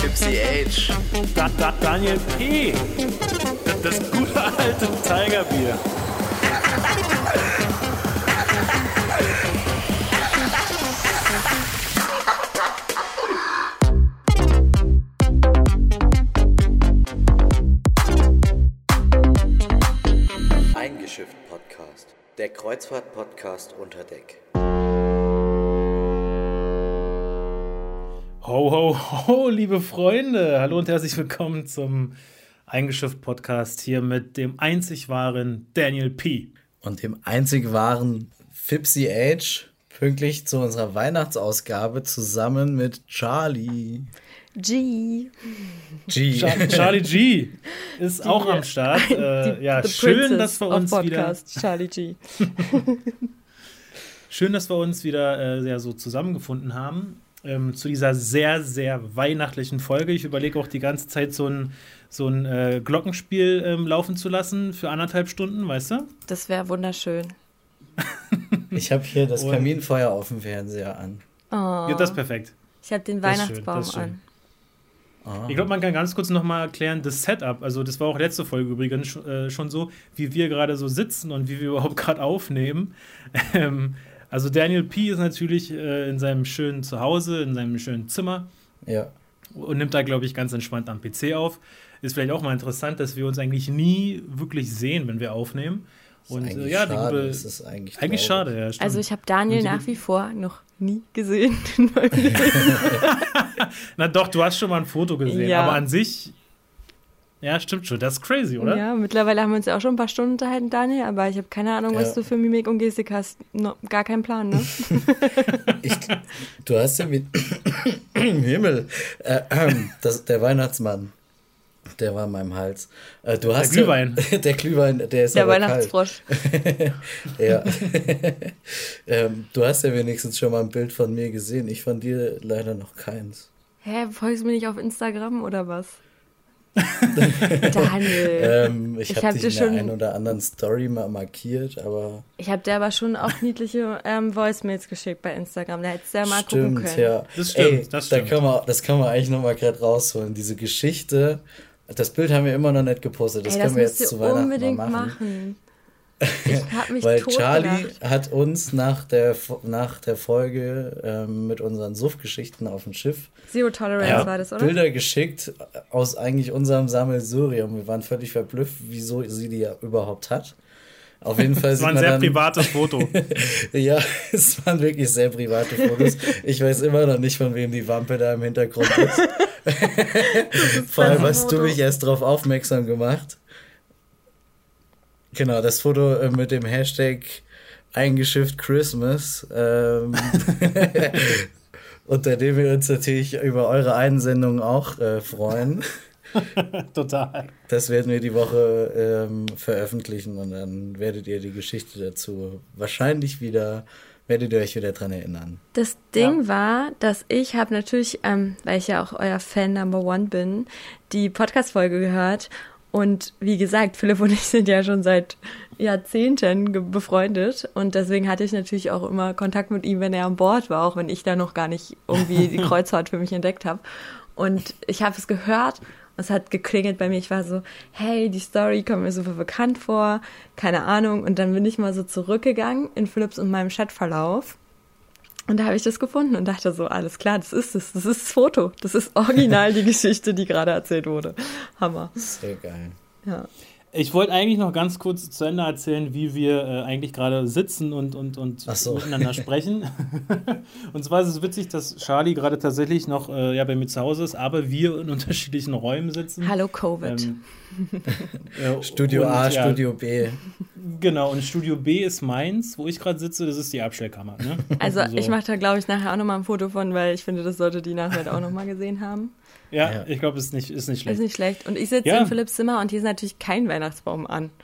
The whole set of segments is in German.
Gypsy H. Da, da, Daniel P. Das, das gute alte Tigerbier. Eingeschifft Podcast. Der Kreuzfahrt-Podcast unter Deck. Ho, ho, ho, liebe Freunde. Hallo und herzlich willkommen zum Eingeschifft Podcast hier mit dem einzig wahren Daniel P. und dem einzig wahren Fipsy Age pünktlich zu unserer Weihnachtsausgabe zusammen mit Charlie. G. G. Char Charlie G ist auch am Start. Äh, Die- ja, schön, dass wir uns wieder Podcast, Charlie G. Schön, dass wir uns wieder äh, ja, so zusammengefunden haben ähm, zu dieser sehr, sehr weihnachtlichen Folge. Ich überlege auch die ganze Zeit so ein, so ein äh, Glockenspiel ähm, laufen zu lassen für anderthalb Stunden, weißt du? Das wäre wunderschön. Ich habe hier das Kaminfeuer auf dem Fernseher an. Oh, Ja, das ist perfekt. ich habe den das schön, Weihnachtsbaum das schön. an. Ah. Ich glaube, man kann ganz kurz nochmal erklären, das Setup, also das war auch letzte Folge übrigens äh, schon so, wie wir gerade so sitzen und wie wir überhaupt gerade aufnehmen. Ähm, also Daniel P. ist natürlich äh, in seinem schönen Zuhause, in seinem schönen Zimmer Ja. und nimmt da, glaube ich, ganz entspannt am PC auf. Ist vielleicht auch mal interessant, dass wir uns eigentlich nie wirklich sehen, wenn wir aufnehmen. Und ist äh, eigentlich ja, die schade. gute, Das ist eigentlich, eigentlich traurig. schade, ja. Stimmt. Also ich habe Daniel nach wie vor noch nie gesehen. Na doch, du hast schon mal ein Foto gesehen, Ja. aber an sich, ja, stimmt schon. Das ist crazy, oder? ja, mittlerweile haben wir uns ja auch schon ein paar Stunden unterhalten, Daniel, aber ich habe keine Ahnung, was Ja. du für Mimik und Gestik hast. No, gar keinen Plan, ne? Ich, du hast ja mit Himmel. Äh, ähm, das, der Weihnachtsmann. Der war in meinem Hals. Äh, du hast Glühwein. Ja, der Glühwein, der ist Der aber Weihnachtsfrosch. kalt. Ja. ähm, du hast ja wenigstens schon mal ein Bild von mir gesehen. Ich von dir leider noch keins. Hä, folgst du mir nicht auf Instagram oder was? Daniel. Ähm, ich Ich habe hab dich dir in schon- der einen oder anderen Story mal markiert, aber Ich habe dir aber schon auch niedliche ähm, Voicemails geschickt bei Instagram. Da hättest du ja mal gucken stimmt, können. ja. Das stimmt, Ey, das Da stimmt. kann man, das kann man eigentlich noch mal gerade rausholen. Diese Geschichte, das Bild haben wir immer noch nicht gepostet. Das Ey, das können wir jetzt zu Weihnachten unbedingt mal machen. machen. Ich mich Weil tot Charlie gelacht. hat uns nach der, nach der Folge ähm, mit unseren Suff-Geschichten auf dem Schiff Zero Tolerance Ja, war das, oder? Bilder geschickt aus eigentlich unserem Sammelsurium. Wir waren völlig verblüfft, wieso sie die ja überhaupt hat. Auf jeden Fall Das war ein sehr dann, privates Foto. Ja, es waren wirklich sehr private Fotos. Ich weiß immer noch nicht, von wem die Wampe da im Hintergrund ist. Vor allem hast du Foto. mich erst darauf aufmerksam gemacht. Genau, das Foto äh, mit dem Hashtag eingeschifft Christmas. Ähm, unter dem wir uns natürlich über eure Einsendungen auch äh, freuen. Total. Das werden wir die Woche ähm, veröffentlichen und dann werdet ihr die Geschichte dazu wahrscheinlich wieder, werdet ihr euch wieder dran erinnern. Das Ding war, dass ich habe natürlich, ähm, weil ich ja auch euer Fan Number One bin, die Podcast-Folge gehört. Und wie gesagt, Philipp und ich sind ja schon seit Jahrzehnten befreundet. Und deswegen hatte ich natürlich auch immer Kontakt mit ihm, wenn er an Bord war, auch wenn ich da noch gar nicht irgendwie die Kreuzfahrt für mich entdeckt habe. Und ich habe es gehört es hat geklingelt bei mir. Ich war so, hey, die Story kommt mir super bekannt vor, keine Ahnung. Und dann bin ich mal so zurückgegangen in Philipps und meinem Chatverlauf. Und da habe ich das gefunden und dachte so, alles klar, das ist es. Das ist das Foto. Das ist original die Geschichte, die gerade erzählt wurde. Hammer. Sehr geil. Ja. Ich wollte eigentlich noch ganz kurz zu Ende erzählen, wie wir äh, eigentlich gerade sitzen und, und, und so. miteinander sprechen. und zwar ist es witzig, dass Charlie gerade tatsächlich noch äh, ja, bei mir zu Hause ist, aber wir in unterschiedlichen Räumen sitzen. Hallo Covid. Ähm, äh, Studio und, A, ja, Studio B. Genau, und Studio B ist meins, wo ich gerade sitze, das ist die Abstellkammer. Ne? also ich mache da, glaube ich, nachher auch nochmal ein Foto von, weil ich finde, das sollte die nachher auch nochmal gesehen haben. Ja, Ja. ich glaube, ist nicht, ist nicht Ist schlecht. nicht schlecht. Und ich sitze Ja. in Philipps Zimmer und hier ist natürlich kein Weihnachtsbaum an.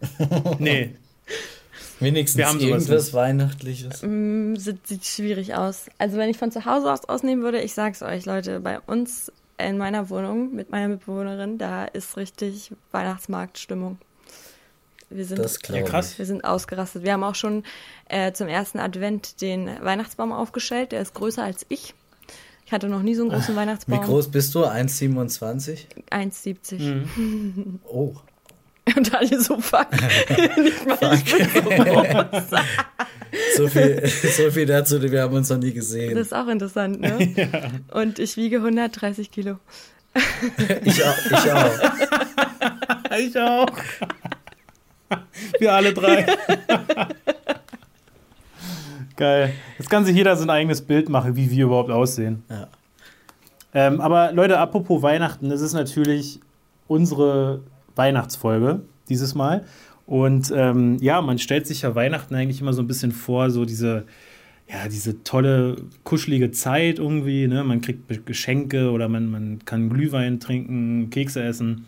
Nee, Wenigstens Wir haben irgendwas nicht. Weihnachtliches. Mm, Sieht, sieht schwierig aus. Also wenn ich von zu Hause aus ausnehmen würde, ich sag's euch, Leute, bei uns in meiner Wohnung mit meiner Mitbewohnerin, da ist richtig Weihnachtsmarktstimmung. Wir sind, Das Ja, krass. wir sind ausgerastet. Wir haben auch schon äh, zum ersten Advent den Weihnachtsbaum aufgestellt. Der ist größer als ich. Ich hatte noch nie so einen großen Weihnachtsbaum. Wie groß bist du? 1,27? 1,70. Mhm. Oh. Und alle so, fuck. Nicht mal ich bin so groß. So viel, so viel dazu, wir haben uns noch nie gesehen. Das ist auch interessant, ne? Und ich wiege 130 Kilo. Ich auch. Ich auch. Ich auch. Wir alle drei. Geil. Jetzt kann sich jeder sein eigenes Bild machen, wie wir überhaupt aussehen. Ja. Ähm, aber Leute, apropos Weihnachten, das ist natürlich unsere Weihnachtsfolge dieses Mal. Und ähm, ja, man stellt sich ja Weihnachten eigentlich immer so ein bisschen vor, so diese, ja, diese tolle, kuschelige Zeit irgendwie. Ne? Man kriegt Geschenke oder man, man kann Glühwein trinken, Kekse essen.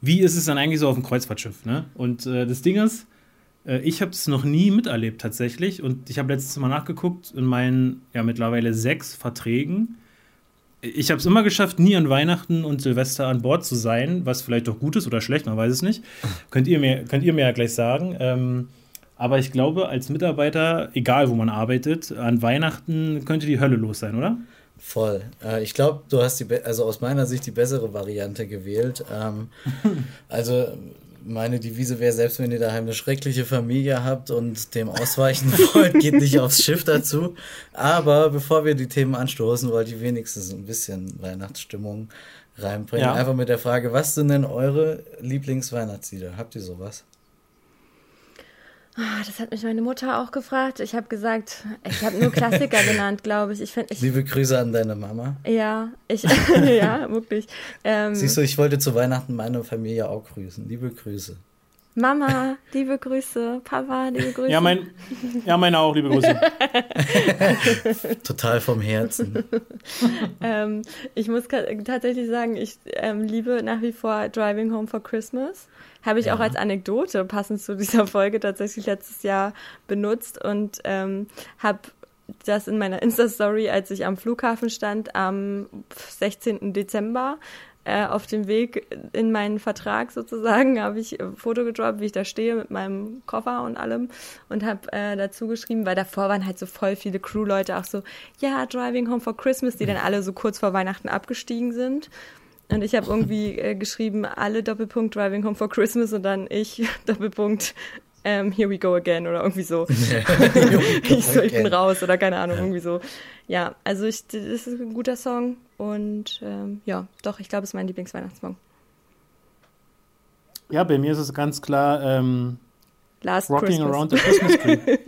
Wie ist es dann eigentlich so auf dem Kreuzfahrtschiff? Ne? Und äh, das Ding ist, ich habe es noch nie miterlebt tatsächlich. Und ich habe letztes Mal nachgeguckt in meinen ja mittlerweile sechs Verträgen. Ich habe es immer geschafft, nie an Weihnachten und Silvester an Bord zu sein, was vielleicht doch gut ist oder schlecht, man weiß es nicht. könnt, ihr mir, könnt ihr mir ja gleich sagen. Ähm, aber ich glaube, als Mitarbeiter, egal wo man arbeitet, an Weihnachten könnte die Hölle los sein, oder? Voll. Äh, ich glaube, du hast die, also aus meiner Sicht die bessere Variante gewählt. Ähm, also meine Devise wäre, selbst wenn ihr daheim eine schreckliche Familie habt und dem ausweichen wollt, geht nicht aufs Schiff dazu. Aber bevor wir die Themen anstoßen, wollte ich wenigstens ein bisschen Weihnachtsstimmung reinbringen. Ja. Einfach mit der Frage, was sind denn eure Lieblingsweihnachtslieder? Habt ihr sowas? Ah, das hat mich meine Mutter auch gefragt. Ich habe gesagt, ich habe nur Klassiker genannt, glaube ich. Ich finde, ich, Liebe Grüße an deine Mama. ja, ich, ja, wirklich. Ähm, Siehst du, ich wollte zu Weihnachten meine Familie auch grüßen. Liebe Grüße. Mama, liebe Grüße. Papa, liebe Grüße. Ja, mein, ja meine auch, liebe Grüße. Total vom Herzen. ähm, ich muss tatsächlich sagen, ich ähm, liebe nach wie vor Driving Home for Christmas. Habe ich Ja. auch als Anekdote passend zu dieser Folge tatsächlich letztes Jahr benutzt und ähm, habe das in meiner Insta-Story, als ich am Flughafen stand, am 16. Dezember äh, auf dem Weg in meinen Vertrag sozusagen, habe ich ein Foto gedroppt, wie ich da stehe mit meinem Koffer und allem und habe äh, dazu geschrieben, weil davor waren halt so voll viele Crew-Leute auch so, ja, Driving Home for Christmas, die dann alle so kurz vor Weihnachten abgestiegen sind. Und ich habe irgendwie äh, geschrieben, alle Doppelpunkt Driving Home for Christmas und dann ich Doppelpunkt ähm, Here we go again oder irgendwie so. ich so, ich bin raus oder keine Ahnung, irgendwie so. Ja, also ich, das ist ein guter Song und ähm, ja, doch, ich glaube, es ist mein Lieblingsweihnachtssong. Ja, bei mir ist es ganz klar ähm, Last Rocking Christmas. Around the Christmas Tree.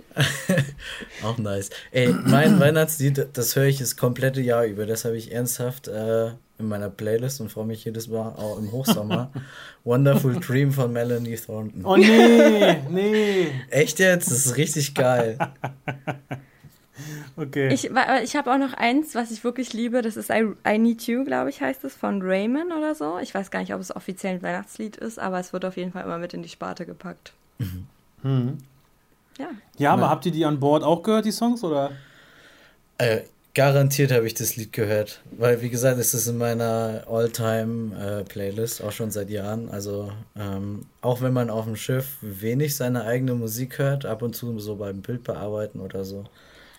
Auch nice. Ey, mein Weihnachtslied, das höre ich das komplette Jahr über. Das habe ich ernsthaft äh, in meiner Playlist und freue mich jedes Mal auch im Hochsommer. Wonderful Dream von Melanie Thornton. Oh nee, nee. Echt jetzt? Das ist richtig geil. Okay. Ich, ich habe auch noch eins, was ich wirklich liebe. Das ist I, I Need You, glaube ich, heißt es, von Raymond oder so. Ich weiß gar nicht, ob es offiziell ein Weihnachtslied ist, aber es wird auf jeden Fall immer mit in die Sparte gepackt. Hm. Ja. Ja, aber Ja. habt ihr die an Bord auch gehört, die Songs? Oder? Äh, garantiert habe ich das Lied gehört. Weil, wie gesagt, es ist in meiner All-Time-Playlist, auch schon seit Jahren. Also, ähm, auch wenn man auf dem Schiff wenig seine eigene Musik hört, ab und zu so beim Bildbearbeiten oder so.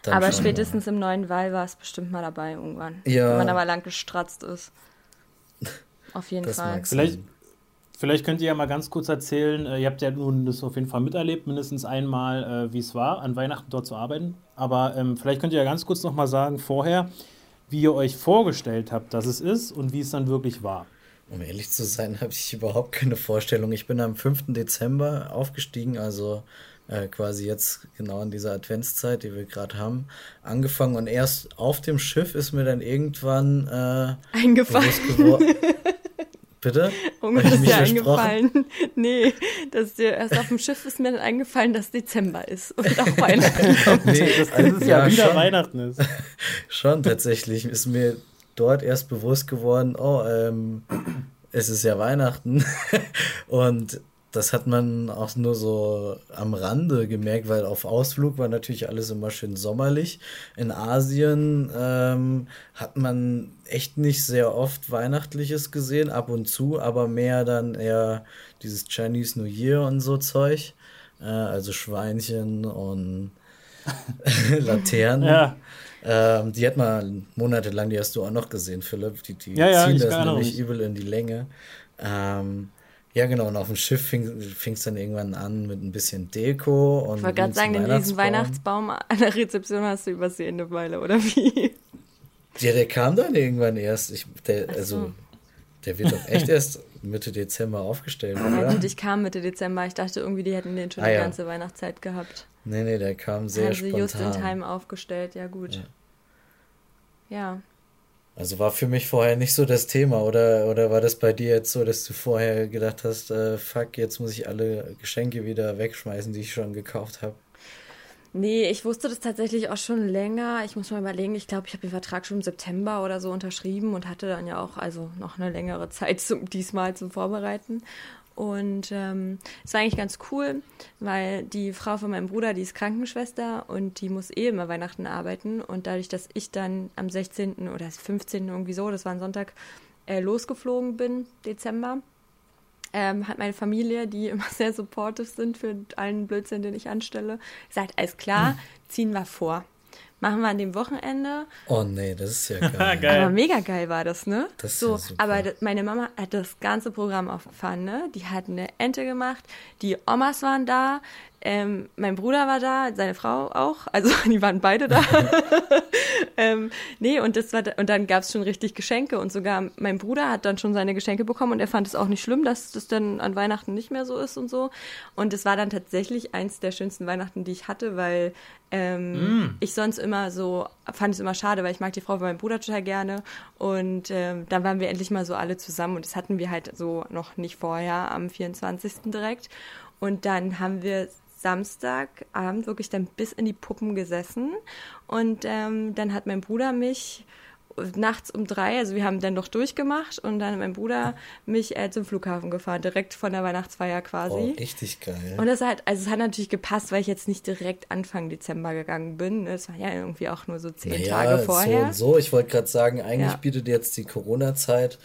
dann aber spätestens im neuen Wall war es bestimmt mal dabei irgendwann. Ja. Wenn man aber lang gestratzt ist. Auf jeden Das Fall. mag Vielleicht. Vielleicht könnt ihr ja mal ganz kurz erzählen, äh, ihr habt ja nun das auf jeden Fall miterlebt, mindestens einmal, äh, wie es war, an Weihnachten dort zu arbeiten. Aber ähm, vielleicht könnt ihr ja ganz kurz nochmal sagen vorher, wie ihr euch vorgestellt habt, dass es ist und wie es dann wirklich war. Um ehrlich zu sein, habe ich überhaupt keine Vorstellung. Ich bin am 5. Dezember aufgestiegen, also äh, quasi jetzt genau in dieser Adventszeit, die wir gerade haben, angefangen und erst auf dem Schiff ist mir dann irgendwann äh, Eingefallen. Bitte? Hab ich ist dir eingefallen. Nee, dass dir erst auf dem Schiff ist mir dann eingefallen, dass Dezember ist und auch Weihnachten kommt. Nee, Das ist äh, ja, wieder schon, Weihnachten ist. schon tatsächlich ist mir dort erst bewusst geworden, oh, ähm, es ist ja Weihnachten. Und das hat man auch nur so am Rande gemerkt, weil auf Ausflug war natürlich alles immer schön sommerlich. In Asien ähm, hat man echt nicht sehr oft Weihnachtliches gesehen, ab und zu, aber mehr dann eher dieses Chinese New Year und so Zeug. Äh, also Schweinchen und Laternen. Ja. Ähm, die hat man monatelang, die hast du auch noch gesehen, Philipp. Die, die Ja, ja, ziehen das nämlich übel in die Länge. Ähm, ja, genau, und auf dem Schiff fing es dann irgendwann an mit ein bisschen Deko. Und Ich wollte gerade sagen, den riesen Weihnachtsbaum an der Rezeption hast du übersehen eine Weile, oder wie? Ja, der kam dann irgendwann erst. Ich, der, also, der wird doch echt erst Mitte Dezember aufgestellt, Ja, oder? gut, ich kam Mitte Dezember. Ich dachte irgendwie, die hätten den schon Ah, die ja. ganze Weihnachtszeit gehabt. Nee, nee, der kam sehr Haben sie just in spontan. time aufgestellt. Ja, gut. Ja. Ja. Also war für mich vorher nicht so das Thema, oder, oder war das bei dir jetzt so, dass du vorher gedacht hast, äh, fuck, jetzt muss ich alle Geschenke wieder wegschmeißen, die ich schon gekauft habe? Nee, ich wusste das tatsächlich auch schon länger. Ich muss mal überlegen, ich glaube, ich habe den Vertrag schon im September oder so unterschrieben und hatte dann ja auch also noch eine längere Zeit zum, diesmal zum Vorbereiten. Und ähm, es war eigentlich ganz cool, weil die Frau von meinem Bruder, die ist Krankenschwester und die muss eh immer Weihnachten arbeiten. Und dadurch, dass ich dann am 16. oder 15. irgendwie so, das war ein Sonntag, äh, losgeflogen bin, Dezember, ähm, hat meine Familie, die immer sehr supportive sind für allen Blödsinn, den ich anstelle, gesagt, alles klar, ziehen wir vor. Machen wir an dem Wochenende. Oh nee, das ist ja geil. Geil. Aber mega geil war das, ne? Das ist so, ja super. aber meine Mama hat das ganze Programm aufgefahren, ne? Die hat eine Ente gemacht, die Omas waren da, ähm, mein Bruder war da, seine Frau auch, also die waren beide da. ähm, nee, und das war da, und dann gab es schon richtig Geschenke und sogar mein Bruder hat dann schon seine Geschenke bekommen und er fand es auch nicht schlimm, dass das dann an Weihnachten nicht mehr so ist und so. Und es war dann tatsächlich eins der schönsten Weihnachten, die ich hatte, weil ähm, ich sonst immer so, fand es immer schade, weil ich mag die Frau von meinem Bruder total gerne. Und ähm, dann waren wir endlich mal so alle zusammen und das hatten wir halt so noch nicht vorher am 24. direkt. Und dann haben wir Samstagabend wirklich dann bis in die Puppen gesessen. Und ähm, dann hat mein Bruder mich nachts um drei, also wir haben dann noch durchgemacht und dann hat mein Bruder mich äh, zum Flughafen gefahren, direkt von der Weihnachtsfeier quasi. Oh, richtig geil. Und das hat, also es hat natürlich gepasst, weil ich jetzt nicht direkt Anfang Dezember gegangen bin. Es war ja irgendwie auch nur so zehn Naja, Tage so vorher. und so. Ich wollte gerade sagen, eigentlich Ja. bietet jetzt die Corona-Zeit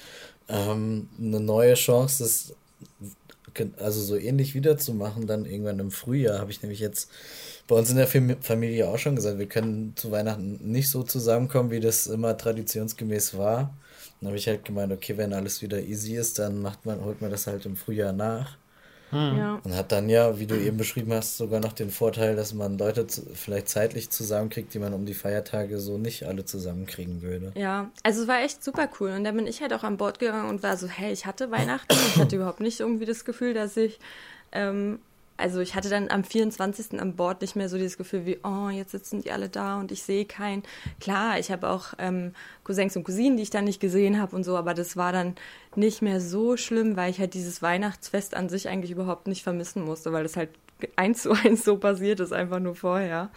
ähm, eine neue Chance, das also so ähnlich wiederzumachen, dann irgendwann im Frühjahr. Habe ich nämlich jetzt bei uns in der Fam- Familie auch schon gesagt, wir können zu Weihnachten nicht so zusammenkommen, wie das immer traditionsgemäß war. Dann habe ich halt gemeint, okay, wenn alles wieder easy ist, dann macht man, holt man das halt im Frühjahr nach. Ja. Und hat dann ja, wie du eben beschrieben hast, sogar noch den Vorteil, dass man Leute zu, vielleicht zeitlich zusammenkriegt, die man um die Feiertage so nicht alle zusammenkriegen würde. Ja, also es war echt super cool. Und dann bin ich halt auch an Bord gegangen und war so, hey, ich hatte Weihnachten. Ich hatte überhaupt nicht irgendwie das Gefühl, dass ich, ähm, also ich hatte dann am 24. an Bord nicht mehr so dieses Gefühl wie, oh, jetzt sitzen die alle da und ich sehe keinen. Klar, ich habe auch ähm, Cousins und Cousinen, die ich dann nicht gesehen habe und so, aber das war dann nicht mehr so schlimm, weil ich halt dieses Weihnachtsfest an sich eigentlich überhaupt nicht vermissen musste, weil das halt eins zu eins so passiert ist, einfach nur vorher.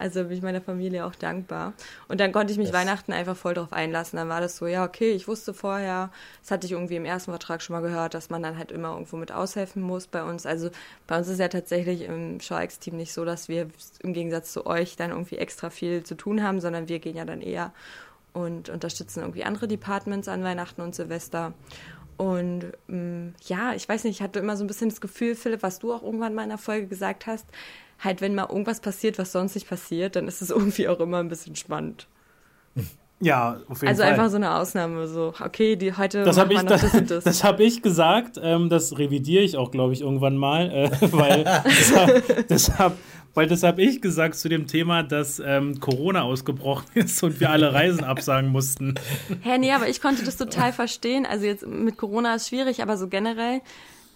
Also bin ich meiner Familie auch dankbar. Und dann konnte ich mich Das- Weihnachten einfach voll drauf einlassen. Dann war das so, ja, okay, ich wusste vorher, das hatte ich irgendwie im ersten Vertrag schon mal gehört, dass man dann halt immer irgendwo mit aushelfen muss bei uns. Also bei uns ist ja tatsächlich im Show-X-Team nicht so, dass wir im Gegensatz zu euch dann irgendwie extra viel zu tun haben, sondern wir gehen ja dann eher und unterstützen irgendwie andere Departments an Weihnachten und Silvester. Und ähm, ja, ich weiß nicht, ich hatte immer so ein bisschen das Gefühl, Philipp, was du auch irgendwann mal in der Folge gesagt hast, halt, wenn mal irgendwas passiert, was sonst nicht passiert, dann ist es irgendwie auch immer ein bisschen spannend. Ja, auf jeden Also Fall. einfach so eine Ausnahme, so, okay, die heute das habe ich, das, das das. das hab ich gesagt. Ähm, das revidiere ich auch, glaube ich, irgendwann mal. Äh, weil das hab, weil das habe ich gesagt zu dem Thema, dass ähm, Corona ausgebrochen ist und wir alle Reisen absagen mussten. Hä, nee, aber ich konnte das total verstehen. Also jetzt mit Corona ist schwierig, aber so generell,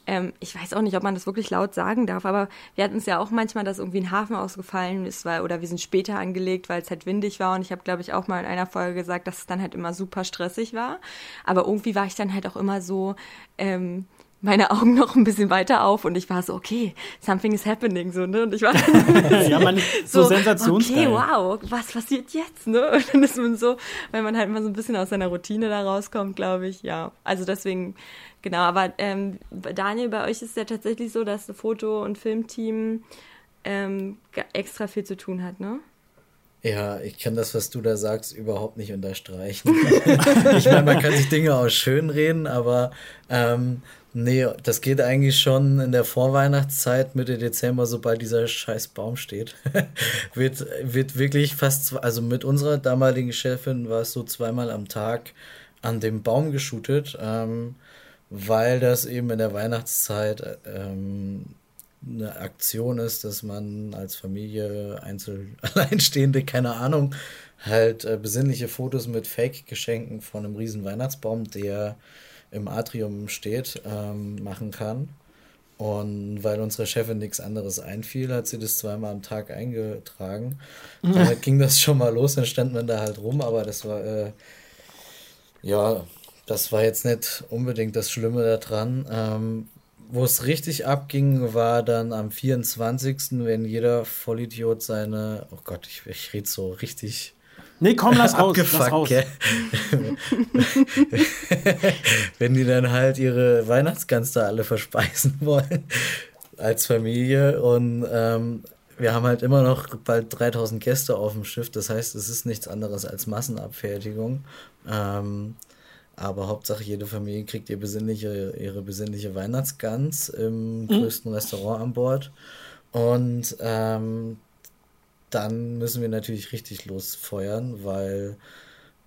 ähm, ich weiß auch nicht, ob man das wirklich laut sagen darf, aber wir hatten es ja auch manchmal, dass irgendwie ein Hafen ausgefallen ist, weil, oder wir sind später angelegt, weil es halt windig war. Und ich habe, glaube ich, auch mal in einer Folge gesagt, dass es dann halt immer super stressig war. Aber irgendwie war ich dann halt auch immer so, ähm, meine Augen noch ein bisschen weiter auf und ich war so, okay, something is happening, so, ne? Und ich war ja, man, so, sensationsgeil. Okay, wow, was passiert jetzt, ne? Und dann ist man so, weil man halt mal so ein bisschen aus seiner Routine da rauskommt, glaube ich, ja. Also deswegen, genau, aber ähm, Daniel, bei euch ist ja tatsächlich so, dass das Foto- und Filmteam ähm, extra viel zu tun hat, ne? Ja, ich kann das, was du da sagst, überhaupt nicht unterstreichen. ich meine, man kann sich Dinge auch schön reden, aber ähm, nee, das geht eigentlich schon in der Vorweihnachtszeit, Mitte Dezember, sobald dieser scheiß Baum steht. wird, wird wirklich fast, also mit unserer damaligen Chefin war es so zweimal am Tag an dem Baum geshootet, ähm, weil das eben in der Weihnachtszeit ähm, eine Aktion ist, dass man als Familie, Einzel Alleinstehende, keine Ahnung, halt äh, besinnliche Fotos mit Fake-Geschenken von einem riesen Weihnachtsbaum, der im Atrium steht, ähm, machen kann. Und weil unserer Chefin nichts anderes einfiel, hat sie das zweimal am Tag eingetragen. Damit ging das schon mal los, dann stand man da halt rum, aber das war, äh, ja, das war jetzt nicht unbedingt das Schlimme daran. Ähm, wo es richtig abging, war dann am 24., wenn jeder Vollidiot seine, oh Gott, ich, ich rede so richtig. Nee, komm, lass raus. Lass raus. wenn die dann halt ihre Weihnachtsgans da alle verspeisen wollen als Familie und ähm, wir haben halt immer noch bald 3000 Gäste auf dem Schiff, das heißt, es ist nichts anderes als Massenabfertigung. Ähm, aber Hauptsache, jede Familie kriegt ihr besinnliche, ihre besinnliche Weihnachtsgans im mhm. größten Restaurant an Bord. Und ähm, dann müssen wir natürlich richtig losfeuern, weil,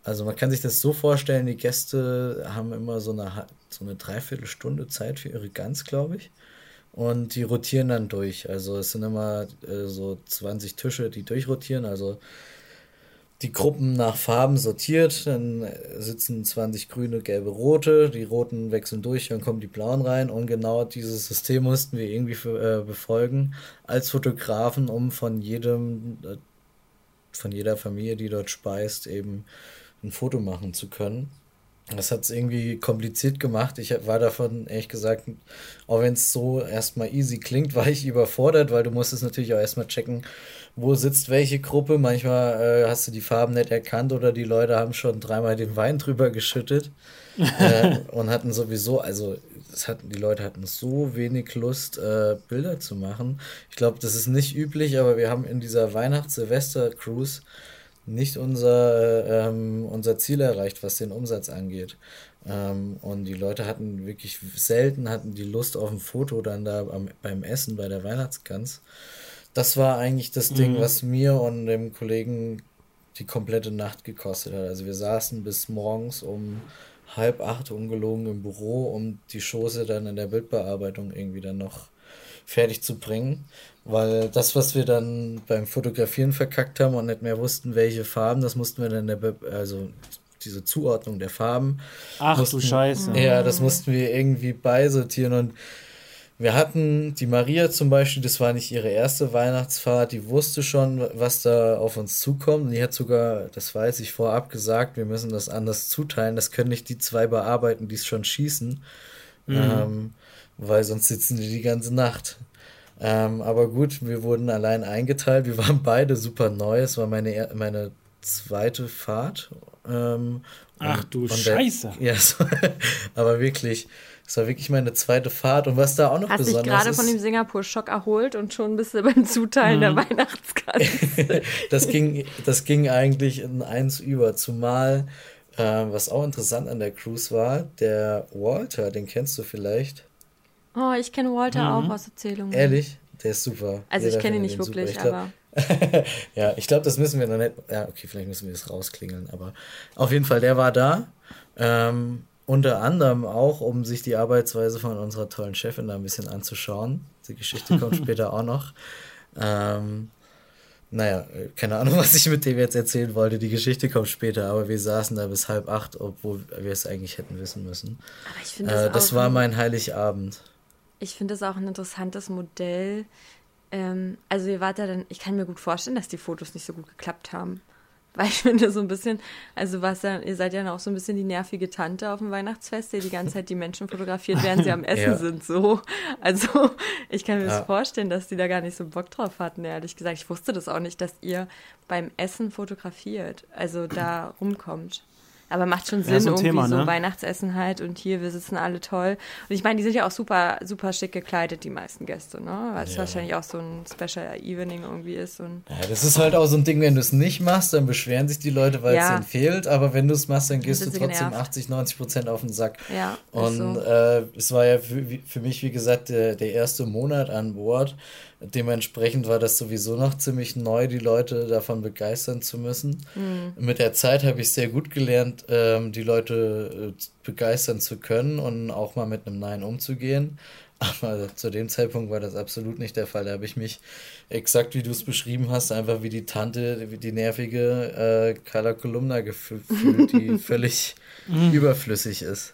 also man kann sich das so vorstellen, die Gäste haben immer so eine, so eine Dreiviertelstunde Zeit für ihre Gans, glaube ich. Und die rotieren dann durch. Also es sind immer äh, so 20 Tische, die durchrotieren. Also die Gruppen nach Farben sortiert. Dann sitzen 20 grüne, gelbe, rote. Die roten wechseln durch, dann kommen die blauen rein. Und genau dieses System mussten wir irgendwie für, äh, befolgen als Fotografen, um von jedem, äh, von jeder Familie, die dort speist, eben ein Foto machen zu können. Das hat es irgendwie kompliziert gemacht. Ich war davon, ehrlich gesagt, auch wenn es so erstmal easy klingt, war ich überfordert, weil du musstest natürlich auch erstmal checken, wo sitzt welche Gruppe. Manchmal äh, hast du die Farben nicht erkannt oder die Leute haben schon dreimal den Wein drüber geschüttet äh, und hatten sowieso, also hatten, die Leute hatten so wenig Lust, äh, Bilder zu machen. Ich glaube, das ist nicht üblich, aber wir haben in dieser Weihnachts-Silvester-Cruise nicht unser, ähm, unser Ziel erreicht, was den Umsatz angeht. Ähm, und die Leute hatten wirklich selten hatten die Lust auf ein Foto dann da am, beim Essen bei der Weihnachtsgans. Das war eigentlich das Ding, mhm. was mir und dem Kollegen die komplette Nacht gekostet hat. Also wir saßen bis morgens um halb acht ungelogen im Büro, um die Schoße dann in der Bildbearbeitung irgendwie dann noch fertig zu bringen. Weil das, was wir dann beim Fotografieren verkackt haben und nicht mehr wussten, welche Farben, das mussten wir dann in der, Be also diese Zuordnung der Farben. Ach mussten, du Scheiße. Ja, das mussten wir irgendwie beisortieren und wir hatten die Maria zum Beispiel, das war nicht ihre erste Weihnachtsfahrt, die wusste schon, was da auf uns zukommt. Und die hat sogar, das weiß ich vorab gesagt, wir müssen das anders zuteilen. Das können nicht die zwei bearbeiten, die es schon schießen. Mhm. Ähm, weil sonst sitzen die die ganze Nacht. Ähm, aber gut, wir wurden allein eingeteilt. Wir waren beide super neu. Es war meine, meine zweite Fahrt. Ähm, Ach und, du und Scheiße. Der, ja, so, aber wirklich, es war wirklich meine zweite Fahrt. Und was da auch noch Hast besonders ist. Hast dich gerade von dem Singapur-Schock erholt und schon bist du beim Zuteilen mhm. der Weihnachtskarte. das, ging, das ging eigentlich in eins über. Zumal, äh, was auch interessant an der Cruise war, der Walter, den kennst du vielleicht. Oh, ich kenne Walter mhm. auch aus Erzählungen. Ehrlich? Der ist super. Also Jeder ich kenne ihn nicht wirklich, glaub, aber. ja, ich glaube, das müssen wir dann nicht. Ja, okay, vielleicht müssen wir das rausklingeln, aber auf jeden Fall, der war da. Ähm, unter anderem auch, um sich die Arbeitsweise von unserer tollen Chefin da ein bisschen anzuschauen. Die Geschichte kommt später auch noch. Ähm, naja, keine Ahnung, was ich mit dem jetzt erzählen wollte. Die Geschichte kommt später, aber wir saßen da bis halb acht, obwohl wir es eigentlich hätten wissen müssen. Aber ich finde äh, das war mein Heiligabend ich finde das auch ein interessantes Modell. Ähm, also ihr wart ja dann, ich kann mir gut vorstellen, dass die Fotos nicht so gut geklappt haben. Weil ich finde so ein bisschen, also was ja, ihr seid ja auch so ein bisschen die nervige Tante auf dem Weihnachtsfest, die die ganze Zeit die Menschen fotografiert, während sie am Essen ja. sind, so. Also ich kann mir ja. das vorstellen, dass die da gar nicht so Bock drauf hatten, ehrlich gesagt. Ich wusste das auch nicht, dass ihr beim Essen fotografiert, also da rumkommt. Aber macht schon Sinn, Ja, so ein irgendwie Thema, so ne? Weihnachtsessen halt und hier, wir sitzen alle toll. Und ich meine, die sind ja auch super, super schick gekleidet, die meisten Gäste, ne? Weil es Ja. wahrscheinlich auch so ein Special Evening irgendwie ist. Und Ja, das ist halt auch so ein Ding, wenn du es nicht machst, dann beschweren sich die Leute, weil es ihnen fehlt. Aber wenn du es machst, dann gehst du trotzdem genervt. 80, 90 Prozent auf den Sack. ja, ist Und so. äh, es war ja für, für mich, wie gesagt, der, der erste Monat an Bord. Dementsprechend war das sowieso noch ziemlich neu, die Leute davon begeistern zu müssen. Hm. Mit der Zeit habe ich sehr gut gelernt, ähm, die Leute äh, begeistern zu können und auch mal mit einem Nein umzugehen. Aber zu dem Zeitpunkt war das absolut nicht der Fall. Da habe ich mich exakt wie du es beschrieben hast, einfach wie die Tante, wie die nervige äh, Carla Kolumna gefühlt, die völlig überflüssig ist.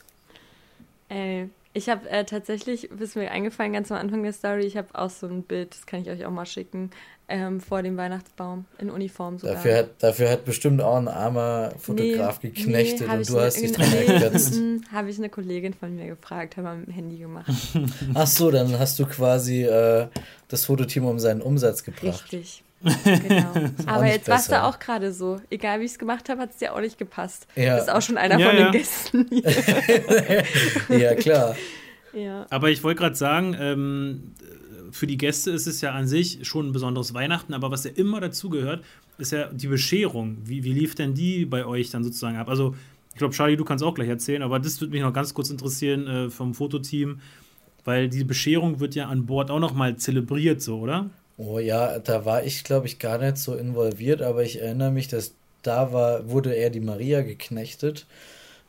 Ey, ich habe äh, tatsächlich, ist mir eingefallen, ganz am Anfang der Story, ich habe auch so ein Bild, das kann ich euch auch mal schicken, ähm, vor dem Weihnachtsbaum in Uniform sogar. Dafür hat, dafür hat bestimmt auch ein armer Fotograf geknechtet hab und du hast dich nee, dran ergötzt. mm, Habe ich eine Kollegin von mir gefragt, haben wir mit dem Handy gemacht. Ach so, dann hast du quasi äh, das Fototeam um seinen Umsatz gebracht. Richtig. Genau. Aber jetzt warst du besser. auch gerade so. Egal wie ich es gemacht habe, hat es dir auch nicht gepasst. Ja. Das ist auch schon einer Ja, von ja. den Gästen hier. Ja, klar. ja. Aber ich wollte gerade sagen, ähm, für die Gäste ist es ja an sich schon ein besonderes Weihnachten, aber was ja immer dazugehört, ist ja die Bescherung. Wie, wie lief denn die bei euch dann sozusagen ab? Also, ich glaube, Charlie, du kannst auch gleich erzählen, aber das würde mich noch ganz kurz interessieren äh, vom Fototeam, weil die Bescherung wird ja an Bord auch noch mal zelebriert, so, oder? Oh ja, da war ich, glaube ich, gar nicht so involviert, aber ich erinnere mich, dass da war, wurde eher die Maria geknechtet.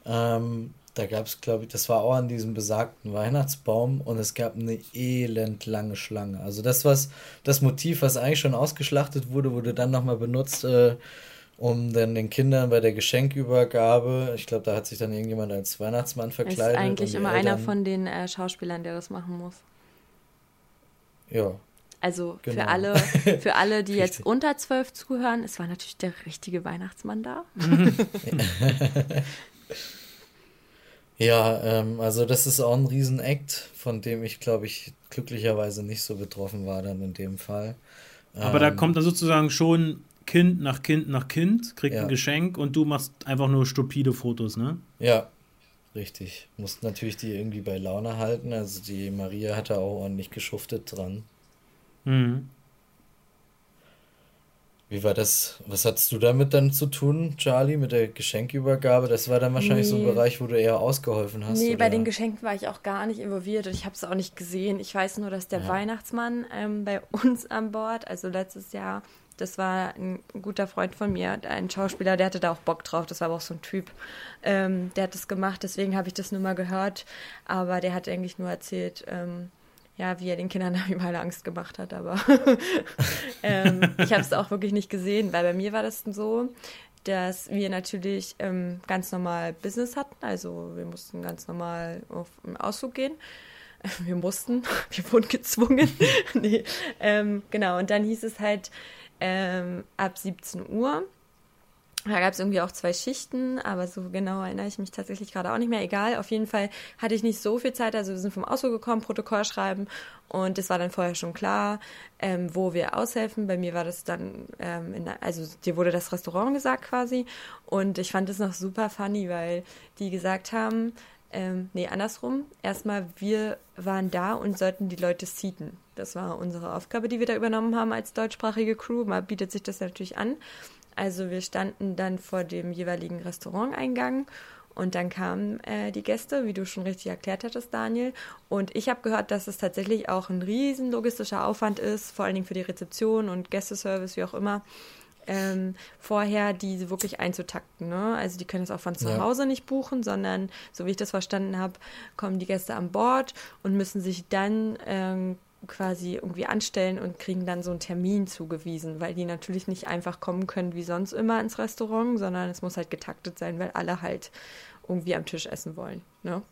Ähm, da gab es, glaube ich, das war auch an diesem besagten Weihnachtsbaum und es gab eine elendlange Schlange. Also das, was, das Motiv, was eigentlich schon ausgeschlachtet wurde, wurde dann nochmal benutzt, äh, um dann den Kindern bei der Geschenkübergabe, ich glaube, da hat sich dann irgendjemand als Weihnachtsmann Ist verkleidet. eigentlich und die immer einer Eltern- von den äh, Schauspielern, der das machen muss. Ja, Also für Genau. alle, für alle, die jetzt unter zwölf zuhören, es war natürlich der richtige Weihnachtsmann da. Ja, ähm, also das ist auch ein Riesen-Act, von dem ich, glaube ich, glücklicherweise nicht so betroffen war dann in dem Fall. Aber da Ähm, kommt dann sozusagen schon Kind nach Kind nach Kind, kriegt Ja. ein Geschenk und du machst einfach nur stupide Fotos, ne? Ja, richtig. Mussten natürlich die irgendwie bei Laune halten. Also die Maria hatte auch ordentlich geschuftet dran. Mhm. Wie war das? Was hattest du damit dann zu tun, Charlie, mit der Geschenkübergabe? Das war dann wahrscheinlich so ein Nee. Bei wo du eher ausgeholfen hast. Nee, bei oder? den Geschenken war ich auch gar nicht involviert und ich habe es auch nicht gesehen. Ich weiß nur, dass der Ja. Weihnachtsmann ähm, bei uns an Bord, also letztes Jahr, das war ein guter Freund von mir, ein Schauspieler, der hatte da auch Bock drauf, das war aber auch so ein Typ, ähm, der hat das gemacht, deswegen habe ich das nur mal gehört, aber der hat eigentlich nur erzählt, ähm, ja, wie er den Kindern überall Angst gemacht hat, aber ähm, ich habe es auch wirklich nicht gesehen, weil bei mir war das so, dass wir natürlich ähm, ganz normal Business hatten, also wir mussten ganz normal auf einen Ausflug gehen. Wir mussten, wir wurden gezwungen. nee, ähm, genau, und dann hieß es halt ähm, ab 17 Uhr. Da gab es irgendwie auch zwei Schichten, aber so genau erinnere ich mich tatsächlich gerade auch nicht mehr. Egal, auf jeden Fall hatte ich nicht so viel Zeit. Also wir sind vom Ausflug gekommen, Protokoll schreiben und es war dann vorher schon klar, ähm, wo wir aushelfen. Bei mir war das dann, ähm, in, also dir wurde das Restaurant gesagt quasi und ich fand es noch super funny, weil die gesagt haben, ähm, nee, andersrum. Erstmal, wir waren da und sollten die Leute seaten. Das war unsere Aufgabe, die wir da übernommen haben als deutschsprachige Crew. Mal bietet sich das natürlich an. Also wir standen dann vor dem jeweiligen Restauranteingang und dann kamen äh, die Gäste, wie du schon richtig erklärt hattest, Daniel. Und ich habe gehört, dass es tatsächlich auch ein riesen logistischer Aufwand ist, vor allen Dingen für die Rezeption und Gästeservice, wie auch immer, ähm, vorher die wirklich einzutakten. Ne? Also die können es auch von zu Ja. Hause nicht buchen, sondern, so wie ich das verstanden habe, kommen die Gäste an Bord und müssen sich dann ähm, quasi irgendwie anstellen und kriegen dann so einen Termin zugewiesen, weil die natürlich nicht einfach kommen können wie sonst immer ins Restaurant, sondern es muss halt getaktet sein, weil alle halt irgendwie am Tisch essen wollen. Ne?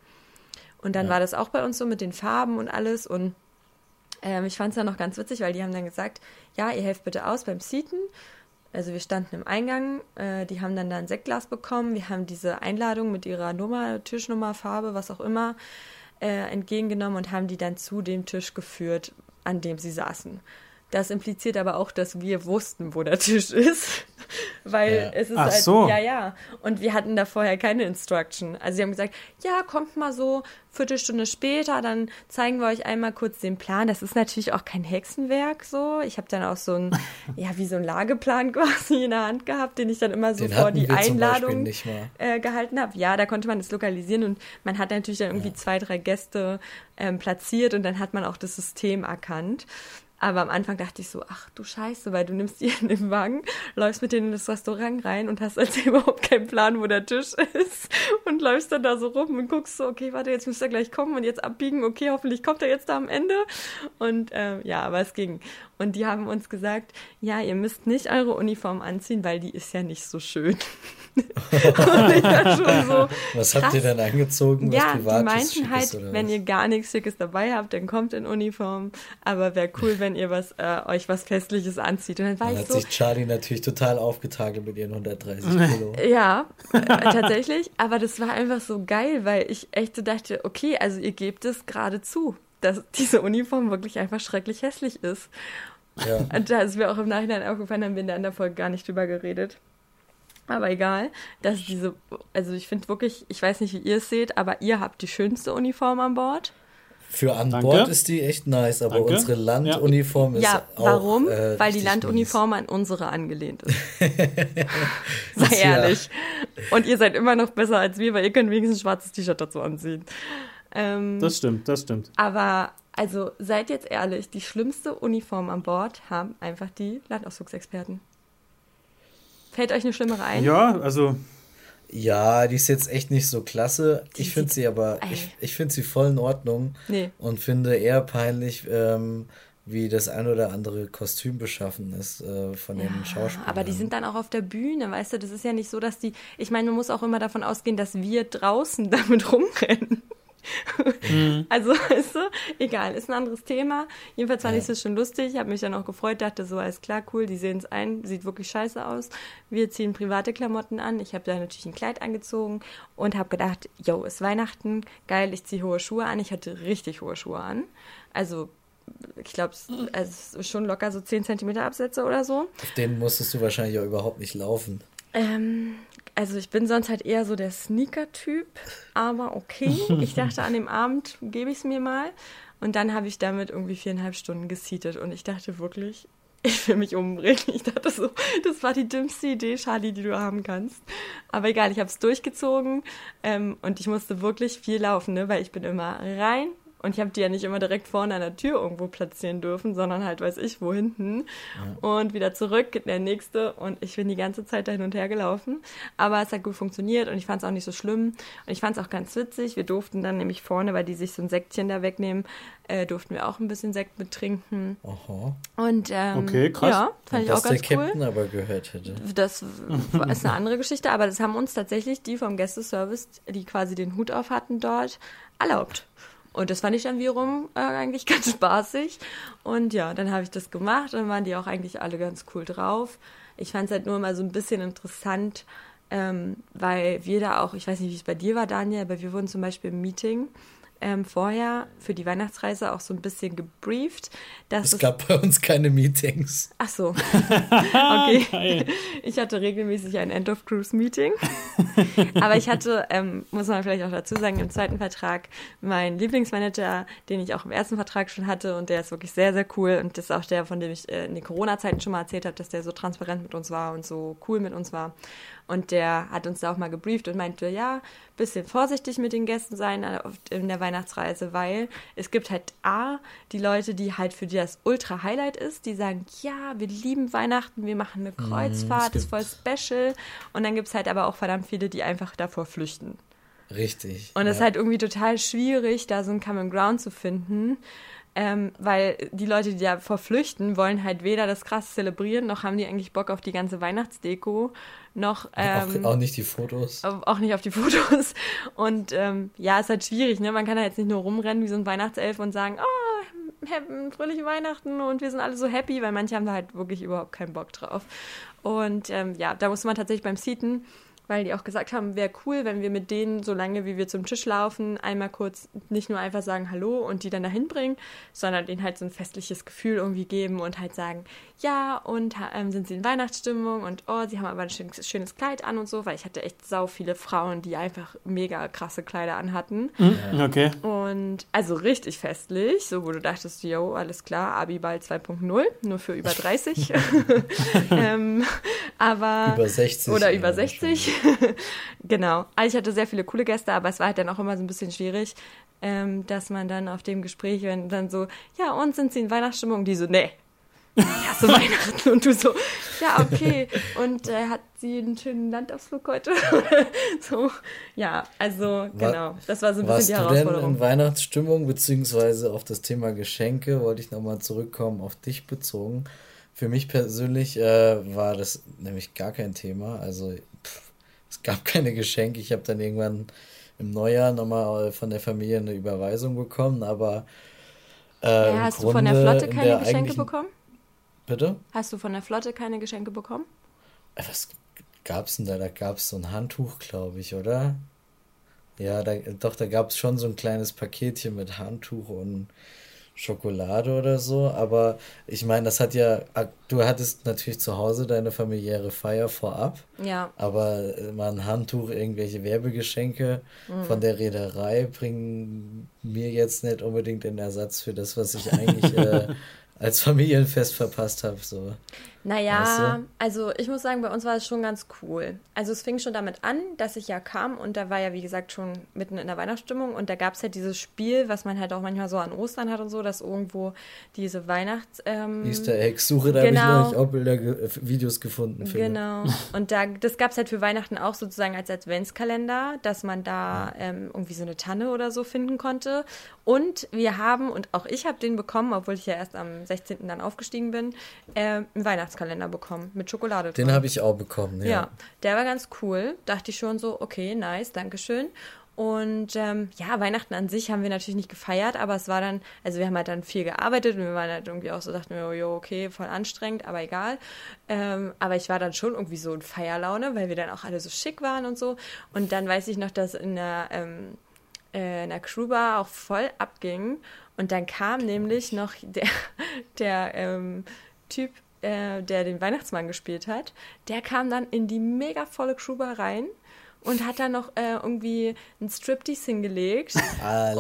Und dann Ja. war das auch bei uns so mit den Farben und alles und ähm, ich fand es dann noch ganz witzig, weil die haben dann gesagt, ja, ihr helft bitte aus beim Seaten. Also wir standen im Eingang, äh, die haben dann da ein Sektglas bekommen, wir haben diese Einladung mit ihrer Nummer, Tischnummer, Farbe, was auch immer, äh, entgegengenommen und haben die dann zu dem Tisch geführt, an dem sie saßen. Das impliziert aber auch, dass wir wussten, wo der Tisch ist. Weil Ja. es ist Ach halt, so. ja, ja. Und wir hatten da vorher keine Instruction. Also sie haben gesagt, ja, kommt mal so Viertelstunde später, dann zeigen wir euch einmal kurz den Plan. Das ist natürlich auch kein Hexenwerk so. Ich habe dann auch so ein, ja, wie so ein Lageplan quasi in der Hand gehabt, den ich dann immer so Den vor die Einladung äh, gehalten habe. Ja, da konnte man das lokalisieren und man hat natürlich dann irgendwie zwei, drei Gäste ähm, platziert und dann hat man auch das System erkannt. Aber am Anfang dachte ich so, ach du Scheiße, weil du nimmst die in den Wagen, läufst mit denen in das Restaurant rein und hast also überhaupt keinen Plan, wo der Tisch ist und läufst dann da so rum und guckst so, okay, warte, jetzt müsste er gleich kommen und jetzt abbiegen, okay, hoffentlich kommt er jetzt da am Ende. Und ähm, ja, aber es ging. Und die haben uns gesagt, ja, ihr müsst nicht eure Uniform anziehen, weil die ist ja nicht so schön. und ich war schon so, Was habt krass. ihr denn angezogen? ja, was die meinten Schickes halt, wenn was? ihr gar nichts Schickes dabei habt, dann kommt in Uniform. Aber wäre cool, wenn ihr was, äh, euch was Festliches anzieht. Und dann war Dann ich hat so, sich Charlie natürlich total aufgetakelt mit ihren 130 Kilo. ja, äh, tatsächlich. Aber das war einfach so geil, weil ich echt so dachte, okay, also ihr gebt es gerade zu, dass diese Uniform wirklich einfach schrecklich hässlich ist. Ja. Und da ist mir auch im Nachhinein aufgefallen, haben wir in der anderen Folge gar nicht drüber geredet. Aber egal, dass diese, also ich finde wirklich, ich weiß nicht, wie ihr es seht, aber ihr habt die schönste Uniform an Bord. Für an Danke. Bord ist die echt nice, aber Danke. unsere Landuniform ist Ja, auch warum? äh, Weil die Landuniform an unsere angelehnt ist. Sei ehrlich. Und ihr seid immer noch besser als wir, weil ihr könnt wenigstens ein schwarzes T-Shirt dazu anziehen. Ähm, Das stimmt, das stimmt. aber, also seid jetzt ehrlich, die schlimmste Uniform an Bord haben einfach die Landausflugsexperten. Fällt euch eine schlimmere ein? Ja, also. Ja, die ist jetzt echt nicht so klasse. Die Ich finde sie aber, Ey. ich, ich finde sie voll in Ordnung Nee. und finde eher peinlich, ähm, wie das ein oder andere Kostüm beschaffen ist äh, von den Schauspielern. Aber die sind dann auch auf der Bühne, weißt du, das ist ja nicht so, dass die, ich meine, man muss auch immer davon ausgehen, dass wir draußen damit rumrennen. Also, weißt du, egal, ist ein anderes Thema. Jedenfalls fand Ja. ich es schon lustig, ich habe mich dann auch gefreut, dachte so, alles klar, cool, die sehen es ein, sieht wirklich scheiße aus. Wir ziehen private Klamotten an. Ich habe da natürlich ein Kleid angezogen und habe gedacht, yo, ist Weihnachten, geil, ich ziehe hohe Schuhe an. Ich hatte richtig hohe Schuhe an. Also, ich glaube, ist schon locker so 10 Zentimeter Absätze oder so. Auf denen musstest du wahrscheinlich auch überhaupt nicht laufen. Ähm, also ich bin sonst halt eher so der Sneaker-Typ, aber okay. Ich dachte, an dem Abend gebe ich es mir mal. Und dann habe ich damit irgendwie viereinhalb Stunden geseatet und ich dachte wirklich, ich will mich umbringen. Ich dachte so, das war die dümmste Idee, Charlie, die du haben kannst. Aber egal, ich habe es durchgezogen ähm, und ich musste wirklich viel laufen, ne, weil ich bin immer rein und ich habe die ja nicht immer direkt vorne an der Tür irgendwo platzieren dürfen, sondern halt weiß ich wo hinten und wieder zurück, der nächste und ich bin die ganze Zeit da hin und her gelaufen. Aber es hat gut funktioniert und ich fand es auch nicht so schlimm und ich fand es auch ganz witzig. Wir durften dann nämlich vorne, weil die sich so ein Säckchen da wegnehmen, äh, durften wir auch ein bisschen Sekt mittrinken. Aha. Und ähm, Okay, krass. ja, fand ich Was auch der ganz cool. Captain aber gehört hätte. Das ist eine andere Geschichte, aber das haben uns tatsächlich die vom Gästeservice, die quasi den Hut auf hatten dort, erlaubt. Und das fand ich dann wiederum äh, eigentlich ganz spaßig. Und ja, dann habe ich das gemacht. Dann waren die auch eigentlich alle ganz cool drauf. Ich fand es halt nur mal so ein bisschen interessant, ähm, weil wir da auch, ich weiß nicht, wie es bei dir war, Daniel, aber wir wurden zum Beispiel im Meeting ähm, vorher für die Weihnachtsreise auch so ein bisschen gebrieft, dass Es gab bei uns keine Meetings. Ach so. okay. Ich hatte regelmäßig ein End-of-Cruise-Meeting. Aber ich hatte, ähm, muss man vielleicht auch dazu sagen, im zweiten Vertrag meinen Lieblingsmanager, den ich auch im ersten Vertrag schon hatte. Und der ist wirklich sehr, sehr cool. Und das ist auch der, von dem ich äh, in den Corona-Zeiten schon mal erzählt habe, dass der so transparent mit uns war und so cool mit uns war. Und der hat uns da auch mal gebrieft und meinte, ja, bisschen vorsichtig mit den Gästen sein äh, in der Weihnachtsreise, weil es gibt halt A, die Leute, die halt für die das Ultra-Highlight ist, die sagen, ja, wir lieben Weihnachten, wir machen eine Kreuzfahrt, ist voll special. Und dann gibt es halt aber auch verdammt viele, die einfach davor flüchten. Richtig. Und es ist ja. halt irgendwie total schwierig, da so ein Common Ground zu finden. Ähm, weil die Leute, die davor flüchten, wollen halt weder das krass zelebrieren, noch haben die eigentlich Bock auf die ganze Weihnachtsdeko, noch ähm, auch, auch nicht die Fotos. auch nicht auf die Fotos. Und ähm, ja, ist halt schwierig, ne? Man kann da jetzt nicht nur rumrennen wie so ein Weihnachtself und sagen, oh, fröhliche Weihnachten und wir sind alle so happy, weil manche haben da halt wirklich überhaupt keinen Bock drauf. Und ähm, ja, da musste man tatsächlich beim Seaten, weil die auch gesagt haben, wäre cool, wenn wir mit denen, so lange wie wir zum Tisch laufen, einmal kurz nicht nur einfach sagen Hallo und die dann dahin bringen, sondern denen halt so ein festliches Gefühl irgendwie geben und halt sagen, ja, und ähm, sind sie in Weihnachtsstimmung und oh, sie haben aber ein schönes, schönes Kleid an und so, weil ich hatte echt sau viele Frauen, die einfach mega krasse Kleider anhatten. Mhm, okay. Und also richtig festlich, so wo du dachtest, yo, alles klar, Abiball 2.0, nur für über 30. ähm, aber über 60. Oder über 60. genau. Also ich hatte sehr viele coole Gäste, aber es war halt dann auch immer so ein bisschen schwierig, ähm, dass man dann auf dem Gespräch, wenn dann so, ja, und sind sie in Weihnachtsstimmung? Die so, nee. Ja, so Weihnachten und du so, ja, okay. Und äh, hat sie einen schönen Landausflug heute? so, ja, also genau. Das war so ein bisschen die Herausforderung. Du denn in Weihnachtsstimmung, beziehungsweise auf das Thema Geschenke, wollte ich nochmal zurückkommen, auf dich bezogen. Für mich persönlich äh, war das nämlich gar kein Thema. Also es gab keine Geschenke. Ich habe dann irgendwann im Neujahr nochmal von der Familie eine Überweisung bekommen, aber äh, ja, hast du von der Flotte keine Geschenke bekommen? Bitte? Hast du von der Flotte keine Geschenke bekommen? Äh, was gab's denn da? Da gab es so ein Handtuch, glaube ich, oder? Ja, da, doch, da gab es schon so ein kleines Paketchen mit Handtuch und Schokolade oder so, aber ich meine, das hat ja, du hattest natürlich zu Hause deine familiäre Feier vorab. Ja. Aber äh, mal ein Handtuch, irgendwelche Werbegeschenke mhm. von der Reederei bringen mir jetzt nicht unbedingt den Ersatz für das, was ich eigentlich äh, als Familienfest verpasst habe. So. Naja, weißt du? also ich muss sagen, bei uns war es schon ganz cool. Also es fing schon damit an, dass ich ja kam und da war ja, wie gesagt, schon mitten in der Weihnachtsstimmung und da gab es halt dieses Spiel, was man halt auch manchmal so an Ostern hat und so, dass irgendwo diese Weihnachts... Ähm, Easter Eggs, Suche, da genau, habe ich auch Bilder, ge Videos gefunden. Finde. Genau, und da, das gab es halt für Weihnachten auch sozusagen als Adventskalender, dass man da ähm, irgendwie so eine Tanne oder so finden konnte. Und wir haben, und auch ich habe den bekommen, obwohl ich ja erst am 16. dann aufgestiegen bin, äh, ein Weihnachtskalender bekommen mit Schokolade. Den habe ich auch bekommen, ja. Ja, der war ganz cool. Dachte ich schon so, okay, nice, Dankeschön. Und ähm, ja, Weihnachten an sich haben wir natürlich nicht gefeiert, aber es war dann, also wir haben halt dann viel gearbeitet und wir waren halt irgendwie auch so, dachten wir, oh, jo, okay, voll anstrengend, aber egal. Ähm, aber ich war dann schon irgendwie so in Feierlaune, weil wir dann auch alle so schick waren und so. Und dann weiß ich noch, dass in der, ähm, äh, in der Crewbar auch voll abging. Und dann kam nämlich noch der, der ähm, Typ, äh, der den Weihnachtsmann gespielt hat, der kam dann in die mega volle Crewbar rein und hat dann noch äh, irgendwie ein Striptease hingelegt. Alles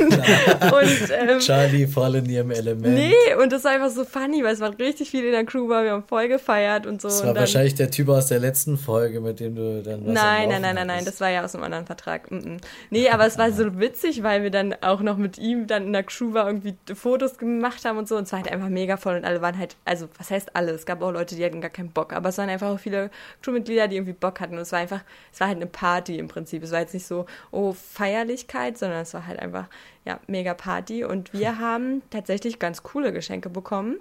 und, und ähm, Charlie voll in ihrem Element. Nee, und das war einfach so funny, weil es waren richtig viele in der Crew, weil wir haben voll gefeiert und so. Das war dann, wahrscheinlich der Typ aus der letzten Folge, mit dem du dann was Nein, nein, nein, nein, nein, das war ja aus einem anderen Vertrag. Mm -mm. Nee, aber es war so witzig, weil wir dann auch noch mit ihm dann in der Crew war irgendwie Fotos gemacht haben und so und es war halt einfach mega voll und alle waren halt, also was heißt alle? Es gab auch Leute, die hatten gar keinen Bock, aber es waren einfach auch viele Crewmitglieder, die irgendwie Bock hatten und es war einfach, es war halt eine Party im Prinzip. Es war jetzt nicht so, oh, Feierlichkeit, sondern es war halt einfach, ja, mega Party. Und wir haben tatsächlich ganz coole Geschenke bekommen.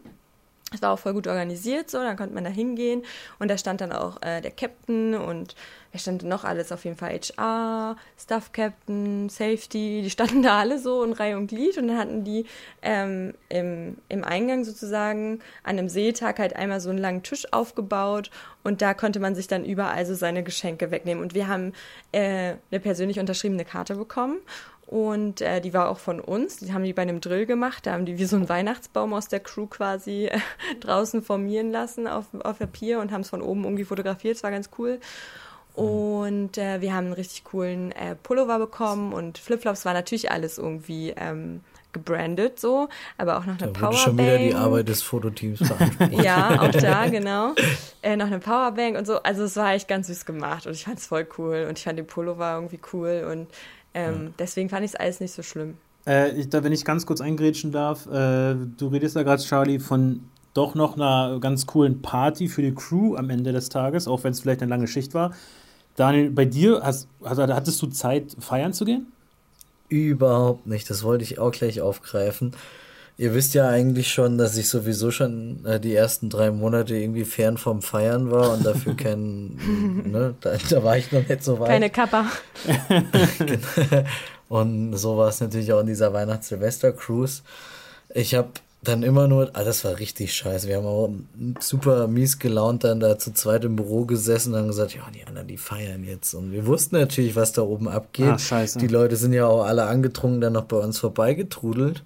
Es war auch voll gut organisiert, so, dann konnte man da hingehen und da stand dann auch äh, der Captain und wer stand noch alles? Auf jeden Fall HR, Staff Captain, Safety, die standen da alle so in Reihe und Glied und dann hatten die ähm, im, im Eingang sozusagen an einem Seetag halt einmal so einen langen Tisch aufgebaut und da konnte man sich dann überall so seine Geschenke wegnehmen und wir haben äh, eine persönlich unterschriebene Karte bekommen und äh, die war auch von uns. Die haben die bei einem Drill gemacht. Da haben die wie so einen Weihnachtsbaum aus der Crew quasi äh, draußen formieren lassen auf, auf Papier und haben es von oben irgendwie fotografiert. Es war ganz cool. Und äh, wir haben einen richtig coolen äh, Pullover bekommen und Flipflops war natürlich alles irgendwie ähm, gebrandet so, aber auch noch eine da Powerbank. schon wieder die Arbeit des Fototeams beansprucht. ja, auch da, genau. Äh, noch eine Powerbank und so. Also es war echt ganz süß gemacht und ich fand es voll cool und ich fand den Pullover irgendwie cool und ähm, ja. Deswegen fand ich es alles nicht so schlimm. Äh, ich, da, wenn ich ganz kurz eingrätschen darf, äh, du redest ja gerade, Charlie, von doch noch einer ganz coolen Party für die Crew am Ende des Tages, auch wenn es vielleicht eine lange Schicht war. Daniel, bei dir, hast, hattest du Zeit, feiern zu gehen? Überhaupt nicht, das wollte ich auch gleich aufgreifen. Ihr wisst ja eigentlich schon, dass ich sowieso schon äh, die ersten drei Monate irgendwie fern vom Feiern war und dafür kein, ne, da, da, war ich noch nicht so weit. Keine Kappa. und so war es natürlich auch in dieser Weihnachts-Silvester-Cruise. Ich habe dann immer nur, ah, das war richtig scheiße. Wir haben auch super mies gelaunt dann da zu zweit im Büro gesessen und haben gesagt, ja, die anderen, die feiern jetzt. Und wir wussten natürlich, was da oben abgeht. Ah, scheiße. Die Leute sind ja auch alle angetrunken dann noch bei uns vorbeigetrudelt.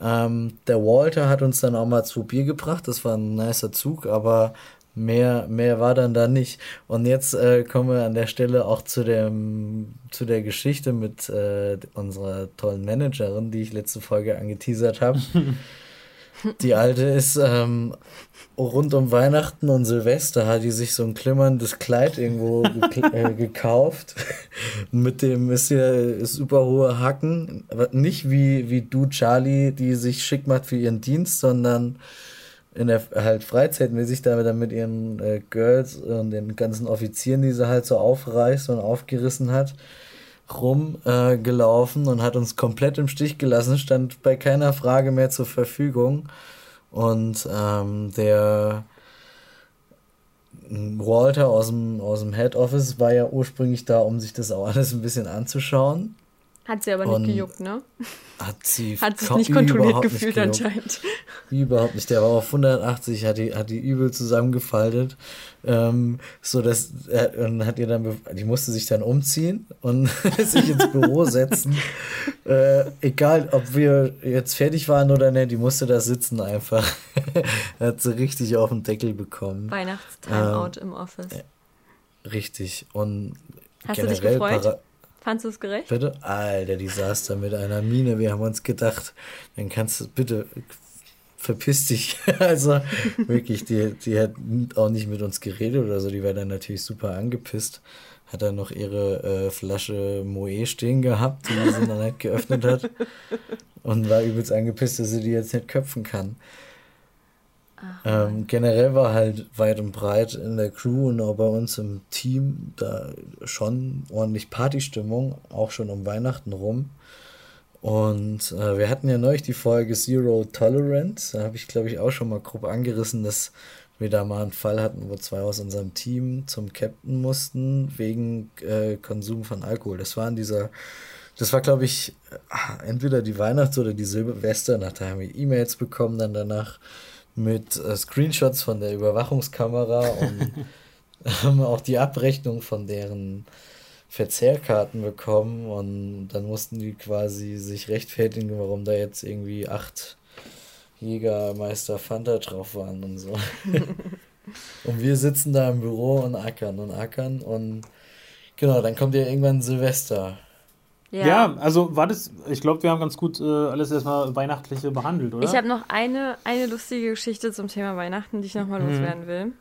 Ähm, der Walter hat uns dann auch mal zwei Bier gebracht. Das war ein nicer Zug, aber mehr, mehr war dann da nicht. Und jetzt äh, kommen wir an der Stelle auch zu dem, zu der Geschichte mit äh, unserer tollen Managerin, die ich letzte Folge angeteasert habe. Die alte ist ähm, rund um Weihnachten und Silvester hat die sich so ein klimmerndes Kleid irgendwo ge äh, gekauft. Mit dem ist ja super hohe Hacken. Aber nicht wie, wie du, Charlie, die sich schick macht für ihren Dienst, sondern in der halt freizeitmäßig da dann mit ihren äh, Girls und den ganzen Offizieren, die sie halt so aufreißt und aufgerissen hat rumgelaufen äh, und hat uns komplett im Stich gelassen, stand bei keiner Frage mehr zur Verfügung. Und ähm, der Walter aus dem, aus dem Head Office war ja ursprünglich da, um sich das auch alles ein bisschen anzuschauen. Hat sie aber nicht gejuckt, ne? Hat sie hat sich nicht kontrolliert gefühlt nicht anscheinend. Überhaupt nicht. Der war auf 180, hat die, hat die übel zusammengefaltet. Ähm, so dass äh, und hat ihr dann, die musste sich dann umziehen und sich ins Büro setzen. Äh, egal, ob wir jetzt fertig waren oder nicht, die musste da sitzen einfach. hat sie richtig auf den Deckel bekommen. Weihnachtstimeout ähm, im Office. Richtig. Und Hast du dich gefreut? Fandest du es gerecht? Bitte? Alter, da mit einer Mine. Wir haben uns gedacht, dann kannst du bitte verpiss dich. also wirklich, die, die hat auch nicht mit uns geredet oder so. Die war dann natürlich super angepisst. Hat dann noch ihre äh, Flasche Moe stehen gehabt, die sie dann halt geöffnet hat. Und war übelst angepisst, dass sie die jetzt nicht köpfen kann. Ähm, generell war halt weit und breit in der Crew und auch bei uns im Team da schon ordentlich Partystimmung, auch schon um Weihnachten rum. Und äh, wir hatten ja neulich die Folge Zero Tolerance. Da habe ich, glaube ich, auch schon mal grob angerissen, dass wir da mal einen Fall hatten, wo zwei aus unserem Team zum Captain mussten wegen äh, Konsum von Alkohol. Das war in dieser, das war, glaube ich, äh, entweder die Weihnachts- oder die Silvesternacht. Da haben wir E-Mails bekommen, dann danach mit äh, Screenshots von der Überwachungskamera und haben auch die Abrechnung von deren Verzehrkarten bekommen und dann mussten die quasi sich rechtfertigen, warum da jetzt irgendwie acht Jägermeister Fanta drauf waren und so. und wir sitzen da im Büro und ackern und ackern und genau, dann kommt ja irgendwann Silvester. Ja. ja, also war das, ich glaube, wir haben ganz gut äh, alles erstmal Weihnachtliche behandelt, oder? Ich habe noch eine, eine lustige Geschichte zum Thema Weihnachten, die ich nochmal mhm. loswerden will.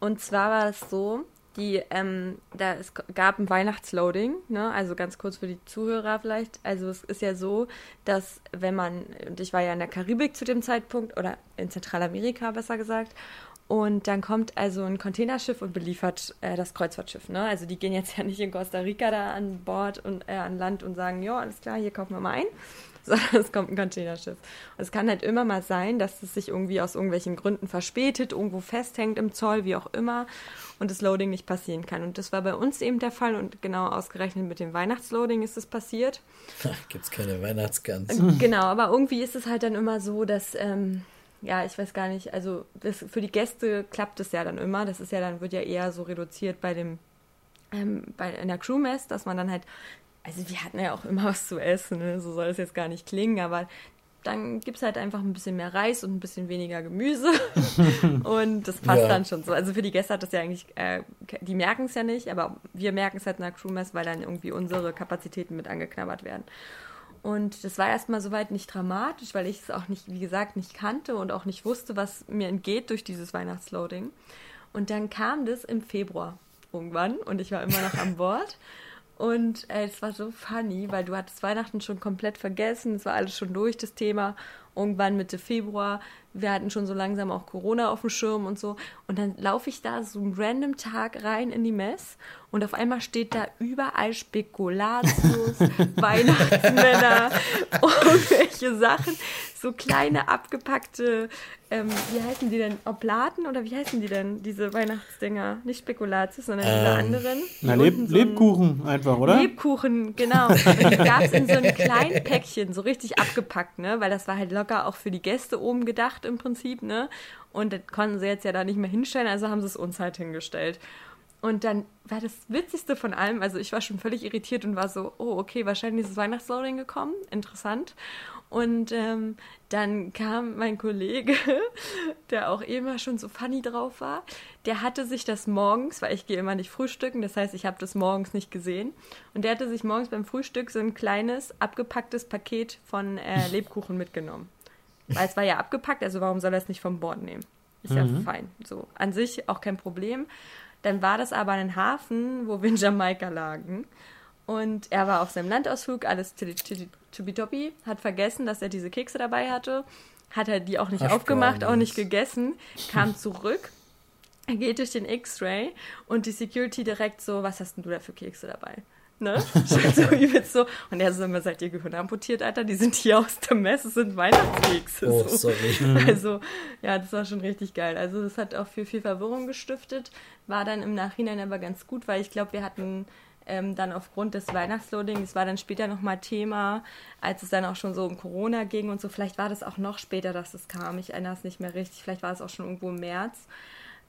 Und zwar war es so, die, ähm, da es gab ein Weihnachtsloading, ne? Also ganz kurz für die Zuhörer vielleicht. Also es ist ja so, dass wenn man, und ich war ja in der Karibik zu dem Zeitpunkt, oder in Zentralamerika besser gesagt, und dann kommt also ein Containerschiff und beliefert äh, das Kreuzfahrtschiff. Ne? Also die gehen jetzt ja nicht in Costa Rica da an Bord und äh, an Land und sagen, ja, alles klar, hier kaufen wir mal ein. Sondern es kommt ein Containerschiff. Und es kann halt immer mal sein, dass es sich irgendwie aus irgendwelchen Gründen verspätet, irgendwo festhängt im Zoll, wie auch immer, und das Loading nicht passieren kann. Und das war bei uns eben der Fall und genau ausgerechnet mit dem Weihnachtsloading ist es passiert. Gibt es keine Weihnachtsgans. Genau, aber irgendwie ist es halt dann immer so, dass. Ähm, ja, ich weiß gar nicht, also das, für die Gäste klappt es ja dann immer. Das ist ja dann, wird ja eher so reduziert bei dem, ähm, bei in der Crewmess, dass man dann halt, also wir hatten ja auch immer was zu essen, ne? so soll es jetzt gar nicht klingen, aber dann gibt es halt einfach ein bisschen mehr Reis und ein bisschen weniger Gemüse. und das passt ja. dann schon so. Also für die Gäste hat das ja eigentlich, äh, die merken es ja nicht, aber wir merken es halt in der Crewmess, weil dann irgendwie unsere Kapazitäten mit angeknabbert werden. Und das war erstmal soweit nicht dramatisch, weil ich es auch nicht, wie gesagt, nicht kannte und auch nicht wusste, was mir entgeht durch dieses Weihnachtsloading. Und dann kam das im Februar irgendwann und ich war immer noch an Bord. Und äh, es war so funny, weil du hattest Weihnachten schon komplett vergessen, es war alles schon durch, das Thema. Irgendwann Mitte Februar, wir hatten schon so langsam auch Corona auf dem Schirm und so. Und dann laufe ich da so einen random Tag rein in die Mess und auf einmal steht da überall Spekulatius, Weihnachtsmänner, irgendwelche Sachen, so kleine abgepackte, ähm, wie heißen die denn, Oblaten oder wie heißen die denn, diese Weihnachtsdinger? Nicht Spekulatius, sondern diese Ähm, anderen. Na, Leb so Lebkuchen einfach, oder? Lebkuchen, genau. Die gab es in so einem kleinen Päckchen, so richtig abgepackt, ne? Weil das war halt locker auch für die Gäste oben gedacht im Prinzip, ne? Und das konnten sie jetzt ja da nicht mehr hinstellen, also haben sie es uns halt hingestellt. Und dann war das Witzigste von allem, also ich war schon völlig irritiert und war so, oh, okay, wahrscheinlich ist das Weihnachtsloading gekommen, interessant. Und ähm, dann kam mein Kollege, der auch immer schon so funny drauf war, der hatte sich das morgens, weil ich gehe immer nicht frühstücken, das heißt, ich habe das morgens nicht gesehen. Und der hatte sich morgens beim Frühstück so ein kleines, abgepacktes Paket von äh, Lebkuchen mitgenommen. Weil es war ja abgepackt, also warum soll er es nicht vom Bord nehmen? Ist ja fein. So, an sich auch kein Problem. Dann war das aber ein Hafen, wo wir in Jamaika lagen. Und er war auf seinem Landausflug, alles tippitoppi, hat vergessen, dass er diese Kekse dabei hatte, hat er die auch nicht Ach, aufgemacht, auch nicht gegessen, kam zurück, er geht durch den X-Ray und die Security direkt so, was hast denn du da für Kekse dabei? Ne? So übelst so. Und er so, immer seid ihr Gehirn amputiert, Alter? Die sind hier aus der Messe, sind Weihnachtskekse. Oh, so. sorry. Also, ja, das war schon richtig geil. Also, das hat auch für viel Verwirrung gestiftet. War dann im Nachhinein aber ganz gut, weil ich glaube, wir hatten ähm, dann aufgrund des Weihnachtsloadings, es war dann später nochmal Thema, als es dann auch schon so um Corona ging und so. Vielleicht war das auch noch später, dass es kam. Ich erinnere es nicht mehr richtig. Vielleicht war es auch schon irgendwo im März.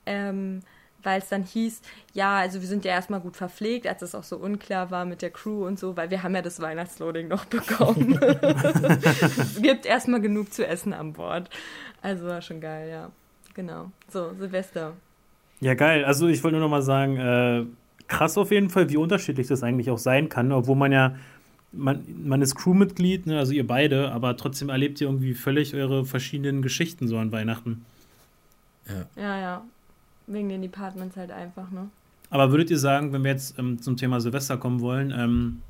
Ähm, weil es dann hieß, ja, also wir sind ja erstmal gut verpflegt, als es auch so unklar war mit der Crew und so, weil wir haben ja das Weihnachtsloading noch bekommen. es gibt erstmal genug zu essen an Bord. Also war schon geil, ja. Genau. So, Silvester. Ja, geil. Also ich wollte nur noch mal sagen, äh, krass auf jeden Fall, wie unterschiedlich das eigentlich auch sein kann, obwohl man ja, man, man ist Crewmitglied, ne, also ihr beide, aber trotzdem erlebt ihr irgendwie völlig eure verschiedenen Geschichten so an Weihnachten. Ja, ja. Wegen den Departments halt einfach, ne? Aber würdet ihr sagen, wenn wir jetzt ähm, zum Thema Silvester kommen wollen, ähm,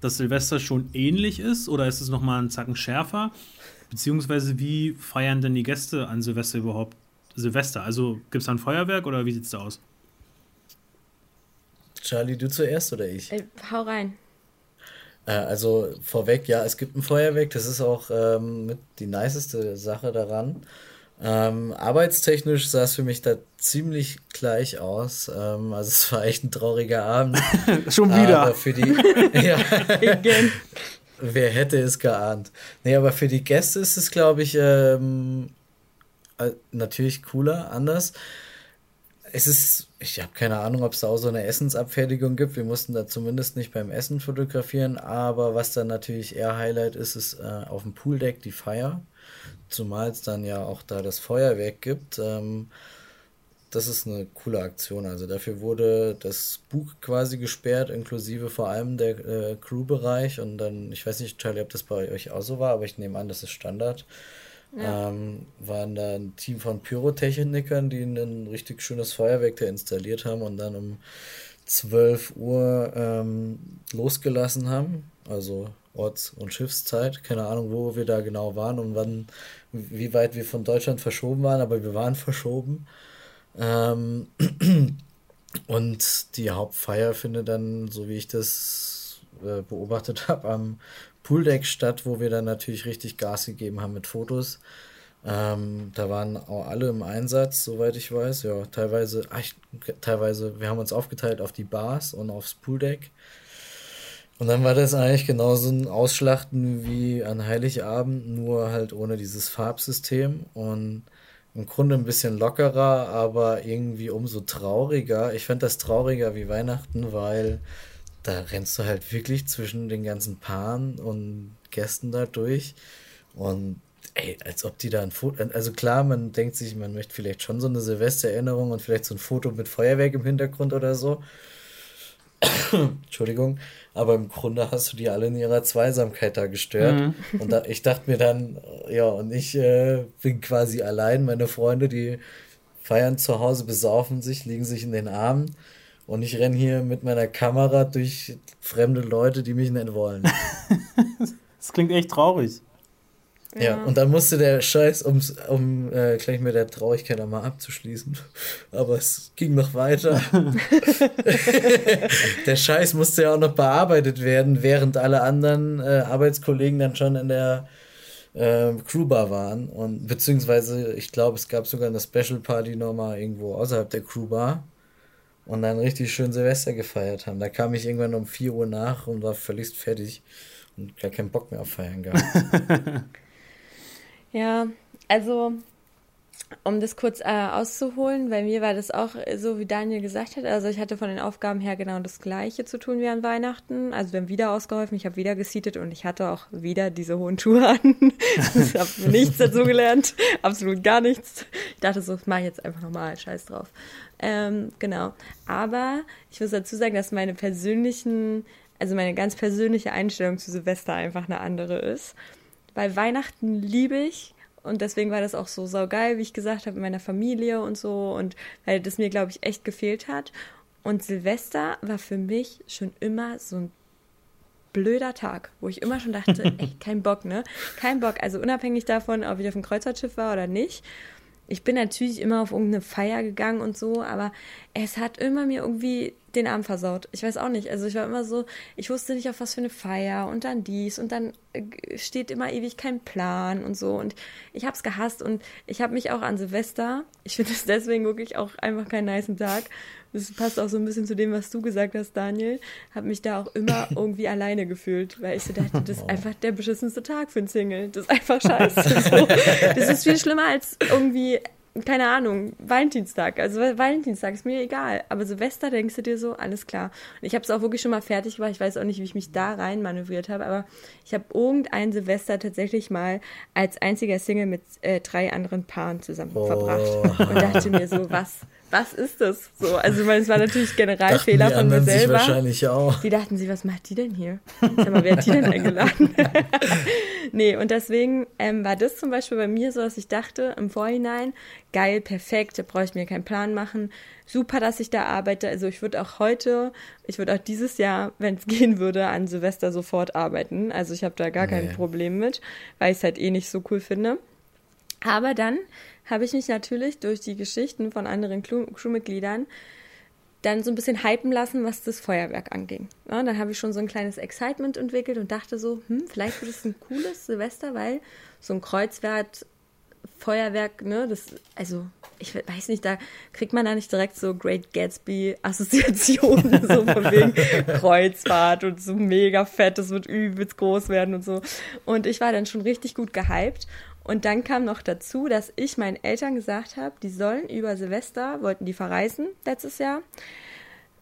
dass Silvester schon ähnlich ist oder ist es noch mal einen Zacken schärfer? Beziehungsweise wie feiern denn die Gäste an Silvester überhaupt Silvester? Also gibt es da ein Feuerwerk oder wie sieht es da aus? Charlie, du zuerst oder ich? Ey, hau rein. Äh, also vorweg, ja, es gibt ein Feuerwerk, das ist auch ähm, mit die niceste Sache daran. Ähm, arbeitstechnisch sah es für mich da ziemlich gleich aus. Ähm, also es war echt ein trauriger Abend. Schon Aber für die, ja, wer hätte es geahnt? Nee, aber für die Gäste ist es, glaube ich, ähm, äh, natürlich cooler, anders. Es ist, ich habe keine Ahnung, ob es da auch so eine Essensabfertigung gibt. Wir mussten da zumindest nicht beim Essen fotografieren, aber was dann natürlich eher Highlight ist, ist äh, auf dem Pooldeck die Feier. Zumal es dann ja auch da das Feuerwerk gibt. Ähm, das ist eine coole Aktion. Also dafür wurde das Bug quasi gesperrt, inklusive vor allem der äh, Crew-Bereich. Und dann, ich weiß nicht, Charlie, ob das bei euch auch so war, aber ich nehme an, das ist Standard. Ähm, waren da ein Team von Pyrotechnikern, die ein richtig schönes Feuerwerk da installiert haben und dann um 12 Uhr ähm, losgelassen haben. Also Orts- und Schiffszeit. Keine Ahnung, wo wir da genau waren und wann, wie weit wir von Deutschland verschoben waren, aber wir waren verschoben. Ähm, und die Hauptfeier findet dann, so wie ich das äh, beobachtet habe, am Pooldeck statt, wo wir dann natürlich richtig Gas gegeben haben mit Fotos. Ähm, da waren auch alle im Einsatz, soweit ich weiß. Ja, teilweise, ach, teilweise, wir haben uns aufgeteilt auf die Bars und aufs Pooldeck. Und dann war das eigentlich genauso ein Ausschlachten wie an Heiligabend, nur halt ohne dieses Farbsystem und im Grunde ein bisschen lockerer, aber irgendwie umso trauriger. Ich fand das trauriger wie Weihnachten, weil da rennst du halt wirklich zwischen den ganzen Paaren und Gästen da durch und ey, als ob die da ein Foto, also klar, man denkt sich, man möchte vielleicht schon so eine Silvestererinnerung und vielleicht so ein Foto mit Feuerwerk im Hintergrund oder so. Entschuldigung, aber im Grunde hast du die alle in ihrer Zweisamkeit da gestört. Und da, ich dachte mir dann, ja, und ich äh, bin quasi allein. Meine Freunde, die feiern zu Hause, besaufen sich, liegen sich in den Armen. Und ich renne hier mit meiner Kamera durch fremde Leute, die mich nicht wollen. Das klingt echt traurig. Ja, ja und dann musste der Scheiß, ums, um äh, gleich mit der Traurigkeit einmal abzuschließen, aber es ging noch weiter. der Scheiß musste ja auch noch bearbeitet werden, während alle anderen äh, Arbeitskollegen dann schon in der äh, Crewbar waren. Und beziehungsweise, ich glaube, es gab sogar eine Special Party nochmal irgendwo außerhalb der Crewbar und dann richtig schön Silvester gefeiert haben. Da kam ich irgendwann um 4 Uhr nach und war völlig fertig und gar keinen Bock mehr auf Feiern gehabt. ja, also um das kurz äh, auszuholen, bei mir war das auch so, wie Daniel gesagt hat. Also ich hatte von den Aufgaben her genau das gleiche zu tun wie an Weihnachten. Also wir haben wieder ausgeholfen, ich habe wieder gesietet und ich hatte auch wieder diese hohen Schuhe an. ich habe nichts dazu gelernt, absolut gar nichts. Ich dachte so, das mache ich jetzt einfach nochmal, scheiß drauf. Ähm, genau. Aber ich muss dazu sagen, dass meine persönlichen, also meine ganz persönliche Einstellung zu Silvester einfach eine andere ist. Weil Weihnachten liebe ich und deswegen war das auch so saugeil, wie ich gesagt habe, mit meiner Familie und so. Und weil das mir, glaube ich, echt gefehlt hat. Und Silvester war für mich schon immer so ein blöder Tag, wo ich immer schon dachte, ey, kein Bock, ne? Kein Bock. Also unabhängig davon, ob ich auf dem Kreuzfahrtschiff war oder nicht ich bin natürlich immer auf irgendeine Feier gegangen und so, aber es hat immer mir irgendwie den Abend versaut. Ich weiß auch nicht. Also ich war immer so, ich wusste nicht auf was für eine Feier und dann dies und dann äh, steht immer ewig kein Plan und so. Und ich habe es gehasst und ich habe mich auch an Silvester, ich finde es deswegen wirklich auch einfach keinen niceen Tag, das passt auch so ein bisschen zu dem, was du gesagt hast, Daniel, habe mich da auch immer irgendwie alleine gefühlt, weil ich so dachte, das ist einfach der beschissenste Tag für ein Single. Das ist einfach scheiße. So. Das ist viel schlimmer als irgendwie keine Ahnung, Valentinstag. Also Valentinstag ist mir egal. Aber Silvester denkst du dir so, alles klar. Und ich habe es auch wirklich schon mal fertig gemacht. Ich weiß auch nicht, wie ich mich da rein manövriert habe. Aber ich habe irgendein Silvester tatsächlich mal als einziger Single mit äh, drei anderen Paaren zusammen oh. verbracht. Und dachte mir so, was, was ist das? So, also ich meine, es war natürlich Generalfehler von mir selber. Wahrscheinlich auch. Die dachten sich, was macht die denn hier? Sag mal, wer hat die denn eingeladen? nee, und deswegen ähm, war das zum Beispiel bei mir so, dass ich dachte im Vorhinein, geil, perfekt, da brauche ich mir keinen Plan machen. Super, dass ich da arbeite. Also ich würde auch heute, ich würde auch dieses Jahr, wenn es gehen würde, an Silvester sofort arbeiten. Also ich habe da gar nee. kein Problem mit, weil ich es halt eh nicht so cool finde. Aber dann habe ich mich natürlich durch die Geschichten von anderen Crewmitgliedern dann so ein bisschen hypen lassen, was das Feuerwerk anging. Ja, dann habe ich schon so ein kleines Excitement entwickelt und dachte so, hm, vielleicht wird es ein cooles Silvester, weil so ein Kreuzwert Feuerwerk, ne, das, also, ich weiß nicht, da kriegt man da nicht direkt so Great Gatsby-Assoziationen, so von wegen Kreuzfahrt und so mega fett, das wird übelst groß werden und so. Und ich war dann schon richtig gut gehypt und dann kam noch dazu, dass ich meinen Eltern gesagt habe, die sollen über Silvester, wollten die verreisen letztes Jahr.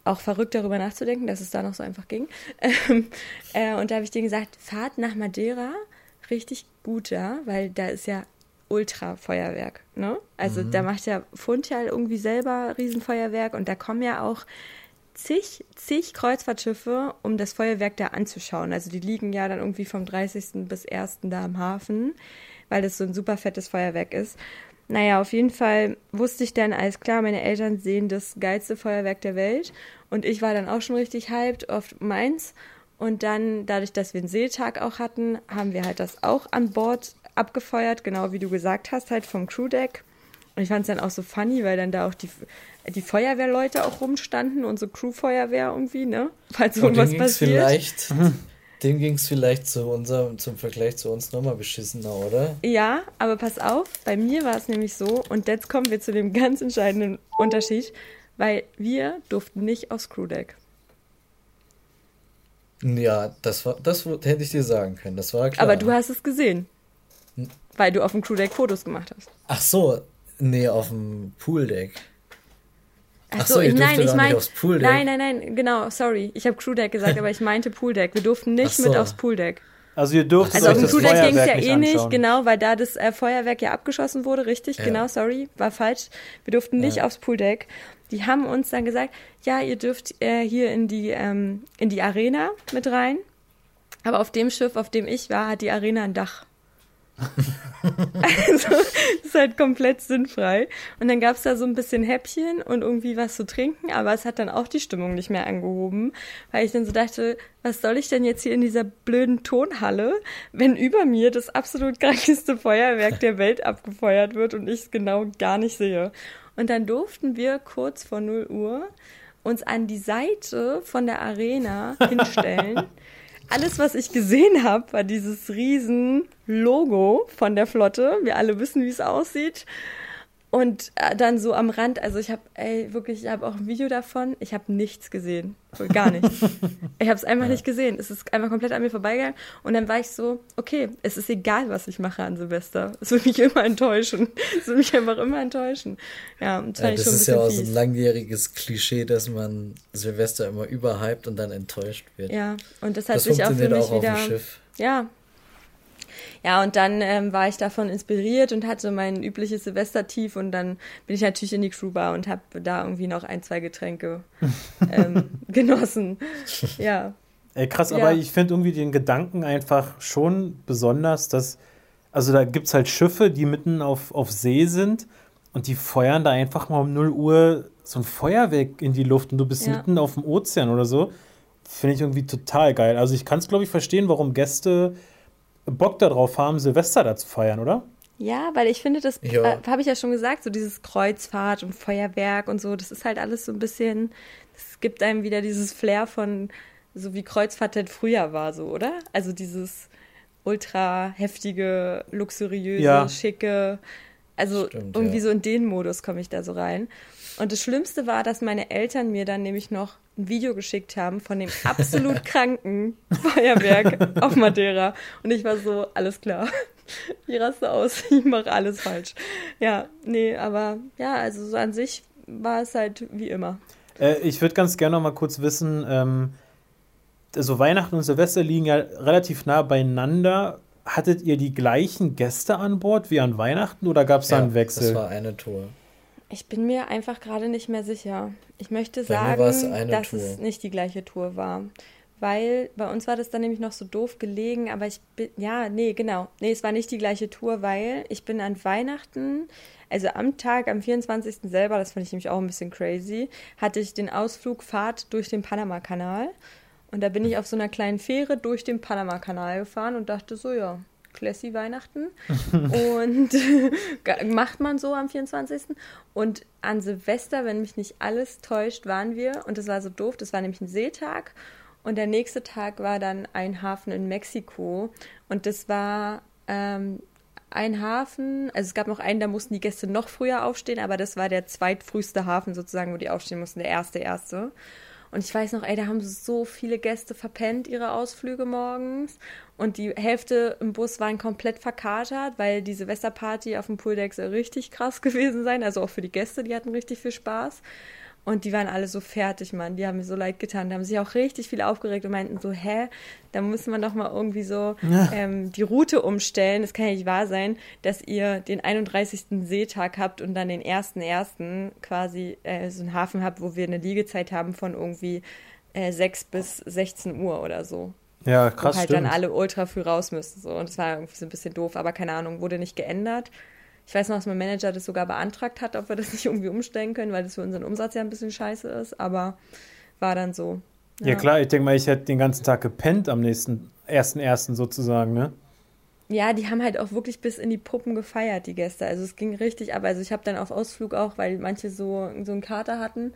Auch verrückt darüber nachzudenken, dass es da noch so einfach ging. Ähm, äh, und da habe ich denen gesagt, fahrt nach Madeira, richtig gut da, weil da ist ja Ultra-Feuerwerk. Ne? Also mhm. da macht ja Funchal irgendwie selber Riesenfeuerwerk und da kommen ja auch zig, zig Kreuzfahrtschiffe, um das Feuerwerk da anzuschauen. Also die liegen ja dann irgendwie vom 30. bis 1. da am Hafen weil das so ein super fettes Feuerwerk ist. Naja, auf jeden Fall wusste ich dann, alles klar, meine Eltern sehen das geilste Feuerwerk der Welt. Und ich war dann auch schon richtig hyped auf meins. Und dann, dadurch, dass wir einen Seetag auch hatten, haben wir halt das auch an Bord abgefeuert, genau wie du gesagt hast, halt vom Crewdeck. Und ich fand es dann auch so funny, weil dann da auch die, die Feuerwehrleute auch rumstanden, unsere Crewfeuerwehr irgendwie, ne? Falls irgendwas passiert. Vielleicht Dem ging es vielleicht zu unserem, zum Vergleich zu uns nochmal beschissener, oder? Ja, aber pass auf, bei mir war es nämlich so, und jetzt kommen wir zu dem ganz entscheidenden Unterschied, weil wir durften nicht aufs Crewdeck. Ja, das war, das hätte ich dir sagen können, das war klar. Aber du hast es gesehen. Hm? Weil du auf dem Crewdeck Fotos gemacht hast. Ach so, nee, auf dem Pooldeck. Ach so, ich nein, ich meine, nein, nein, nein, genau, sorry, ich habe Crewdeck gesagt, aber ich meinte Pooldeck. Wir durften nicht so. mit aufs Pooldeck. Also ihr durft Also auf dem Crewdeck ging es ja eh nicht, genau, weil da das äh, Feuerwerk ja abgeschossen wurde, richtig, ja. genau, sorry, war falsch. Wir durften nicht ja. aufs Pooldeck. Die haben uns dann gesagt, ja, ihr dürft äh, hier in die ähm, in die Arena mit rein. Aber auf dem Schiff, auf dem ich war, hat die Arena ein Dach. also, das ist halt komplett sinnfrei. Und dann gab es da so ein bisschen Häppchen und irgendwie was zu trinken, aber es hat dann auch die Stimmung nicht mehr angehoben, weil ich dann so dachte, was soll ich denn jetzt hier in dieser blöden Tonhalle, wenn über mir das absolut krankeste Feuerwerk der Welt abgefeuert wird und ich es genau gar nicht sehe. Und dann durften wir kurz vor 0 Uhr uns an die Seite von der Arena hinstellen. Alles, was ich gesehen habe, war dieses riesen Logo von der Flotte. Wir alle wissen, wie es aussieht. Und äh, dann so am Rand, also ich habe, ey, wirklich, ich habe auch ein Video davon. Ich habe nichts gesehen. Gar nichts. ich habe es einfach ja. nicht gesehen. Es ist einfach komplett an mir vorbeigegangen. Und dann war ich so, okay, es ist egal, was ich mache an Silvester. Es wird mich immer enttäuschen. Es wird mich einfach immer enttäuschen. Ja, das, ja, das ist ja auch so ein langjähriges Klischee, dass man Silvester immer überhypt und dann enttäuscht wird. Ja, und das hat das sich auch für mich auch wieder. Ja, ja, und dann ähm, war ich davon inspiriert und hatte mein übliches Silvestertief und dann bin ich natürlich in die Crewbar und habe da irgendwie noch ein, zwei Getränke ähm, genossen. Ja. Ey, krass, ja. aber ich finde irgendwie den Gedanken einfach schon besonders, dass, also da gibt es halt Schiffe, die mitten auf, auf See sind und die feuern da einfach mal um 0 Uhr so ein Feuerwerk in die Luft und du bist ja. mitten auf dem Ozean oder so. Finde ich irgendwie total geil. Also ich kann es, glaube ich, verstehen, warum Gäste Bock darauf haben, Silvester da zu feiern, oder? Ja, weil ich finde, das äh, habe ich ja schon gesagt, so dieses Kreuzfahrt und Feuerwerk und so, das ist halt alles so ein bisschen, es gibt einem wieder dieses Flair von, so wie Kreuzfahrt halt früher war, so, oder? Also dieses ultra heftige, luxuriöse, ja. schicke, also Stimmt, irgendwie ja. so in den Modus komme ich da so rein. Und das Schlimmste war, dass meine Eltern mir dann nämlich noch ein Video geschickt haben von dem absolut kranken Feuerwerk auf Madeira. Und ich war so, alles klar. Ich raste aus, ich mache alles falsch. Ja, nee, aber ja, also so an sich war es halt wie immer. Äh, ich würde ganz gerne noch mal kurz wissen, ähm, also Weihnachten und Silvester liegen ja relativ nah beieinander. Hattet ihr die gleichen Gäste an Bord wie an Weihnachten oder gab es da einen Wechsel? Das war eine Tour. Ich bin mir einfach gerade nicht mehr sicher. Ich möchte sagen, dass Tour. es nicht die gleiche Tour war. Weil bei uns war das dann nämlich noch so doof gelegen, aber ich bin, ja, nee, genau. Nee, es war nicht die gleiche Tour, weil ich bin an Weihnachten, also am Tag, am 24. selber, das fand ich nämlich auch ein bisschen crazy, hatte ich den Ausflug Fahrt durch den Panama-Kanal. Und da bin ich auf so einer kleinen Fähre durch den Panama-Kanal gefahren und dachte so, ja, classy Weihnachten. und macht man so am 24. Und an Silvester, wenn mich nicht alles täuscht, waren wir, und das war so doof, das war nämlich ein Seetag. Und der nächste Tag war dann ein Hafen in Mexiko. Und das war ähm, ein Hafen, also es gab noch einen, da mussten die Gäste noch früher aufstehen, aber das war der zweitfrüheste Hafen sozusagen, wo die aufstehen mussten, der erste, erste. Und ich weiß noch, ey, da haben so viele Gäste verpennt ihre Ausflüge morgens. Und die Hälfte im Bus waren komplett verkatert, weil die Silvesterparty auf dem Pooldeck soll richtig krass gewesen sein. Also auch für die Gäste, die hatten richtig viel Spaß. Und die waren alle so fertig, Mann. Die haben mir so leid getan. Da haben sich auch richtig viel aufgeregt und meinten so, hä, da muss man doch mal irgendwie so ja. ähm, die Route umstellen. Das kann ja nicht wahr sein, dass ihr den 31. Seetag habt und dann den 1.1. quasi äh, so einen Hafen habt, wo wir eine Liegezeit haben von irgendwie äh, 6 bis 16 Uhr oder so. Ja, krass. Wo halt stimmt. dann alle ultra früh raus müssen. So. Und das war irgendwie so ein bisschen doof, aber keine Ahnung, wurde nicht geändert. Ich weiß noch, dass mein Manager das sogar beantragt hat, ob wir das nicht irgendwie umstellen können, weil das für unseren Umsatz ja ein bisschen scheiße ist, aber war dann so. Ja, ja klar, ich denke mal, ich hätte den ganzen Tag gepennt am nächsten, ersten, ersten sozusagen, ne? Ja, die haben halt auch wirklich bis in die Puppen gefeiert, die Gäste. Also es ging richtig ab. Also ich habe dann auf Ausflug auch, weil manche so, so einen Kater hatten,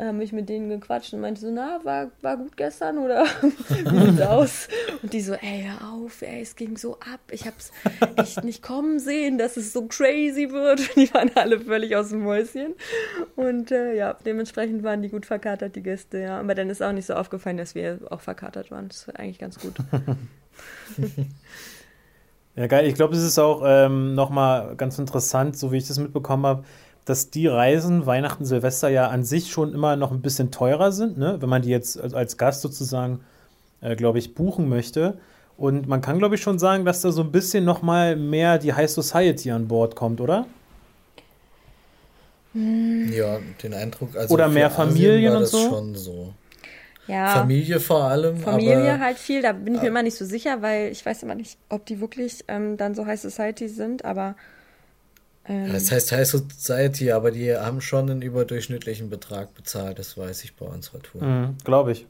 äh, mich mit denen gequatscht und meinte so, na, war, war gut gestern oder wie sieht's aus? Und die so, ey, hör auf, ey, es ging so ab. Ich hab's echt nicht kommen sehen, dass es so crazy wird. Die waren alle völlig aus dem Mäuschen. Und äh, ja, dementsprechend waren die gut verkatert, die Gäste, ja. Aber dann ist auch nicht so aufgefallen, dass wir auch verkatert waren. Das war eigentlich ganz gut. ja, geil. Ich glaube, es ist auch ähm, nochmal ganz interessant, so wie ich das mitbekommen habe dass die Reisen Weihnachten, Silvester ja an sich schon immer noch ein bisschen teurer sind, ne? wenn man die jetzt als Gast sozusagen, äh, glaube ich, buchen möchte. Und man kann, glaube ich, schon sagen, dass da so ein bisschen noch mal mehr die High Society an Bord kommt, oder? Ja, den Eindruck. Also oder mehr Familien und so? schon so. Ja. Familie vor allem. Familie aber, halt viel, da bin ich mir immer nicht so sicher, weil ich weiß immer nicht, ob die wirklich ähm, dann so High Society sind, aber ähm, Das heißt High Society, aber die haben schon einen überdurchschnittlichen Betrag bezahlt, das weiß ich bei unserer Tour. Mhm, Glaube ich.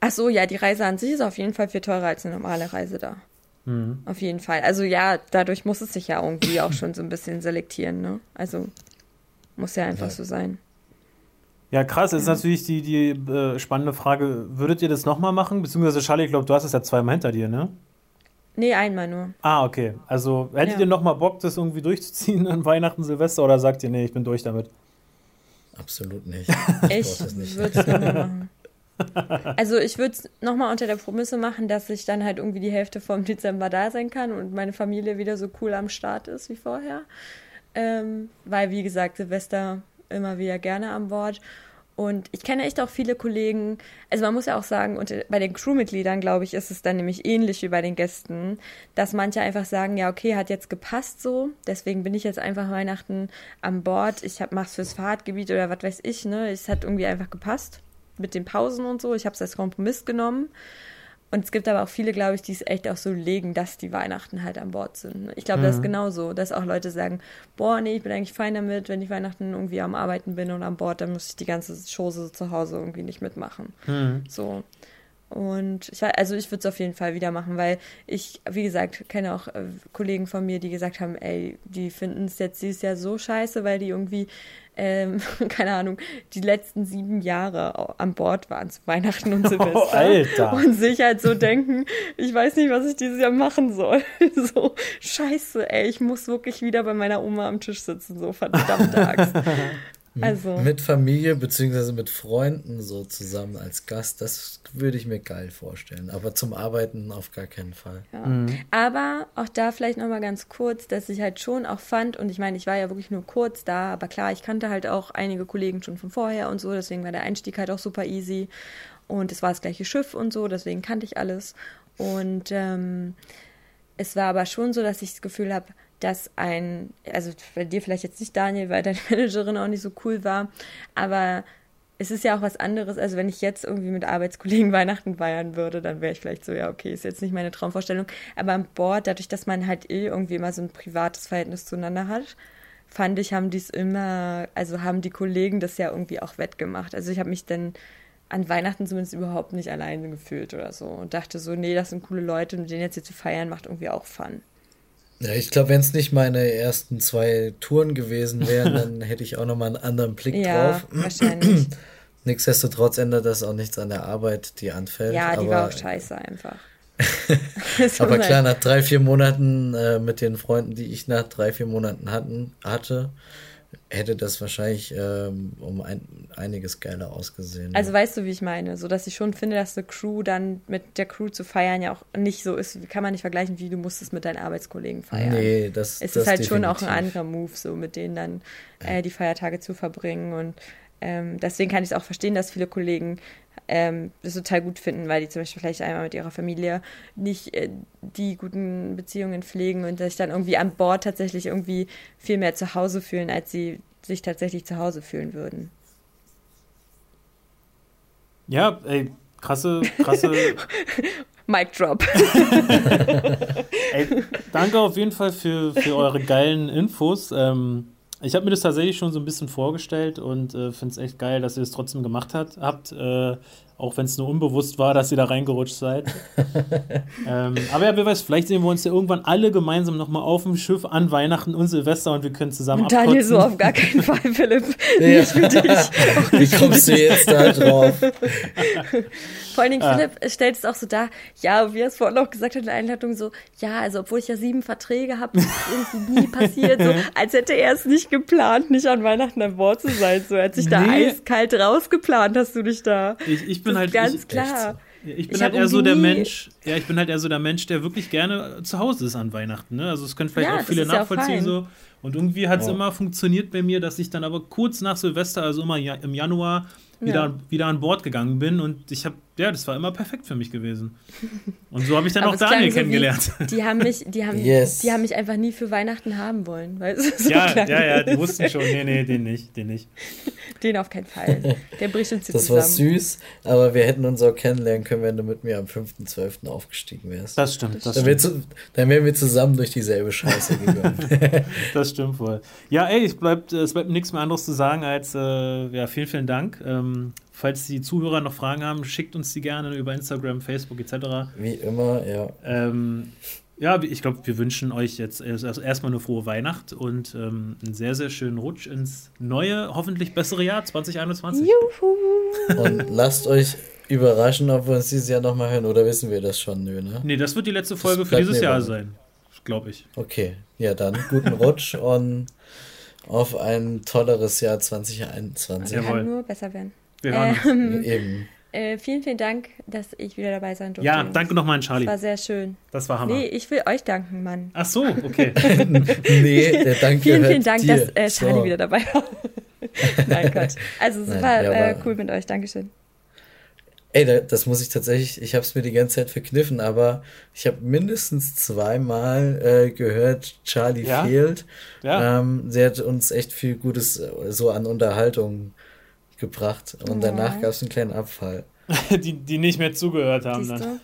ach so, ja, die Reise an sich ist auf jeden Fall viel teurer als eine normale Reise da. Mhm. Auf jeden Fall. Also ja, dadurch muss es sich ja irgendwie auch schon so ein bisschen selektieren, ne? Also muss ja einfach Ja. so sein. Ja, krass. Jetzt ist natürlich die, die äh, spannende Frage: Würdet ihr das nochmal machen? Beziehungsweise, Charlie, ich glaube, du hast es ja zweimal hinter dir, ne? Nee, einmal nur. Ah, okay. Also, hättet Ja. ihr nochmal Bock, das irgendwie durchzuziehen an Weihnachten, Silvester oder sagt ihr, nee, ich bin durch damit? Absolut nicht. Ich würde es nochmal machen. Also ich würde es nochmal unter der Prämisse machen, dass ich dann halt irgendwie die Hälfte vom Dezember da sein kann und meine Familie wieder so cool am Start ist wie vorher. Ähm, weil, wie gesagt, Silvester immer wieder gerne an Bord. Und ich kenne echt auch viele Kollegen, also man muss ja auch sagen, und bei den Crewmitgliedern, glaube ich, ist es dann nämlich ähnlich wie bei den Gästen, dass manche einfach sagen, ja, okay, hat jetzt gepasst so, deswegen bin ich jetzt einfach Weihnachten an Bord, ich hab, mach's fürs Fahrtgebiet oder was weiß ich, ne, es hat irgendwie einfach gepasst mit den Pausen und so, ich habe es als Kompromiss genommen. Und es gibt aber auch viele, glaube ich, die es echt auch so legen, dass die Weihnachten halt an Bord sind. Ich glaube, das ist genauso, dass auch Leute sagen, boah, nee, ich bin eigentlich fein damit, wenn ich Weihnachten irgendwie am Arbeiten bin und an Bord, dann muss ich die ganze Chose zu Hause irgendwie nicht mitmachen. So. Und ich, also ich würde es auf jeden Fall wieder machen, weil ich, wie gesagt, kenne auch äh, Kollegen von mir, die gesagt haben, ey, die finden es jetzt dieses Jahr so scheiße, weil die irgendwie, ähm, keine Ahnung, die letzten sieben Jahre an Bord waren zu Weihnachten und Silvester. Alter. Und sich halt so denken, ich weiß nicht, was ich dieses Jahr machen soll. so, scheiße, ey, ich muss wirklich wieder bei meiner Oma am Tisch sitzen, so verdammte Axt. Also. Mit Familie beziehungsweise mit Freunden so zusammen als Gast, das würde ich mir geil vorstellen. Aber zum Arbeiten auf gar keinen Fall. Ja. Aber auch da vielleicht nochmal ganz kurz, dass ich halt schon auch fand, und ich meine, ich war ja wirklich nur kurz da, aber klar, ich kannte halt auch einige Kollegen schon von vorher und so, deswegen war der Einstieg halt auch super easy. Und es war das gleiche Schiff und so, deswegen kannte ich alles. Und ähm, es war aber schon so, dass ich das Gefühl habe, dass ein, also bei dir vielleicht jetzt nicht Daniel, weil deine Managerin auch nicht so cool war, aber es ist ja auch was anderes. Also wenn ich jetzt irgendwie mit Arbeitskollegen Weihnachten feiern würde, dann wäre ich vielleicht so, ja, okay, ist jetzt nicht meine Traumvorstellung. Aber an Bord, dadurch, dass man halt eh irgendwie immer so ein privates Verhältnis zueinander hat, fand ich, haben die es immer, also haben die Kollegen das ja irgendwie auch wettgemacht. Also ich habe mich dann an Weihnachten zumindest überhaupt nicht alleine gefühlt oder so und dachte so, nee, das sind coole Leute und mit denen jetzt hier zu feiern macht irgendwie auch Fun. Ja, ich glaube, wenn es nicht meine ersten zwei Touren gewesen wären, dann hätte ich auch nochmal einen anderen Blick Ja, drauf. wahrscheinlich. Nichtsdestotrotz ändert das auch nichts an der Arbeit, die anfällt. Ja, die aber, war auch scheiße einfach. Aber klar, nach drei, vier Monaten äh, mit den Freunden, die ich nach drei, vier Monaten hatten, hatte, hätte das wahrscheinlich ähm, um ein, einiges geiler ausgesehen. Also weißt du, wie ich meine? So, dass ich schon finde, dass eine Crew dann mit der Crew zu feiern ja auch nicht so ist, kann man nicht vergleichen, wie du musst es mit deinen Arbeitskollegen feiern. nee, das es das ist halt schon auch ein definitiv. anderer Move, so mit denen dann äh, die Feiertage zu verbringen. Und ähm, deswegen kann ich es auch verstehen, dass viele Kollegen ähm, das total gut finden, weil die zum Beispiel vielleicht einmal mit ihrer Familie nicht äh, die guten Beziehungen pflegen und sich dann irgendwie an Bord tatsächlich irgendwie viel mehr zu Hause fühlen, als sie sich tatsächlich zu Hause fühlen würden. Ja, ey, krasse, krasse. Mic drop. ey, danke auf jeden Fall für, für eure geilen Infos. Ähm, ich habe mir das tatsächlich schon so ein bisschen vorgestellt und äh, finde es echt geil, dass ihr es trotzdem gemacht hat, habt. Äh, auch wenn es nur unbewusst war, dass ihr da reingerutscht seid. ähm, aber ja, wer weiß, vielleicht sehen wir uns ja irgendwann alle gemeinsam nochmal auf dem Schiff an Weihnachten und Silvester und wir können zusammen Und Daniel so auf gar keinen Fall, Philipp. Ja. Nicht für dich. Wie kommst du jetzt da drauf? Vor allen Dingen, Ah. Philipp stellt es auch so dar, ja, wie er es vorhin auch gesagt hat in der Einladung, so, ja, also obwohl ich ja sieben Verträge habe, ist es irgendwie nie passiert, so, als hätte er es nicht geplant, nicht an Weihnachten an Bord zu sein, so, er hat sich da Nee. eiskalt rausgeplant, hast du dich da. Ich, ich bin Das halt ganz ich, klar. Ich bin Ich halt eher so der Mensch, ja, ich bin halt eher so der Mensch, der wirklich gerne zu Hause ist an Weihnachten. Ne? Also es können vielleicht Ja, auch viele ja nachvollziehen fein. so. Und irgendwie hat es Ja. immer funktioniert bei mir, dass ich dann aber kurz nach Silvester, also immer ja, im Januar, wieder, Ja. wieder an Bord gegangen bin. Und ich habe ja, das war immer perfekt für mich gewesen. Und so habe ich dann auch Daniel so wie- kennengelernt. Die haben mich, die haben, Yes. die haben mich einfach nie für Weihnachten haben wollen. Weißt du, so ja, klang ja, ja, das. die wussten schon, nee, nee, den nicht, den nicht. Den auf keinen Fall. Der bricht uns hier Das war zusammen. süß, aber wir hätten uns auch kennenlernen können, wenn du mit mir am 5.12. aufgestiegen wärst. Das stimmt, das dann, wär zu, dann wären wir zusammen durch dieselbe Scheiße gegangen. Das stimmt wohl. Ja, ey, es bleibt, es bleibt nichts mehr anderes zu sagen als äh, ja, vielen, vielen Dank. Ähm, falls die Zuhörer noch Fragen haben, schickt uns die gerne über Instagram, Facebook etc. Wie immer, ja. Ähm, ja, ich glaube, wir wünschen euch jetzt erst- erst- erstmal eine frohe Weihnacht und ähm, einen sehr, sehr schönen Rutsch ins neue, hoffentlich bessere Jahr 2021. Juhu. Und lasst euch überraschen, ob wir uns dieses Jahr nochmal hören, oder wissen wir das schon? Nö, ne? Nee, das wird die letzte Folge für dieses Jahr sein. Glaube ich. Okay, ja dann, guten Rutsch und auf ein tolleres Jahr 2021. Jawohl. Kann nur besser werden. Wir hören uns. Ähm, Eben. äh, vielen, vielen Dank, dass ich wieder dabei sein durfte. Ja, danke nochmal an Das Charlie. war sehr schön. Das war Hammer. Nee, ich will euch danken, Mann. Ach so, okay. Nee, der Dank Vielen, vielen Dank, dir. dass äh, Charlie So. wieder dabei war. Nein, Gott. Also, es Nein, war äh, cool mit euch. Dankeschön. Ey, da- das muss ich tatsächlich, ich habe es mir die ganze Zeit verkniffen, aber ich habe mindestens zweimal äh, gehört, Charlie Ja? fehlt. Ja. Ähm, sie hat uns echt viel Gutes äh, so an Unterhaltung gebracht und danach Ja. gab es einen kleinen Abfall. die, die nicht mehr zugehört haben Siehst dann.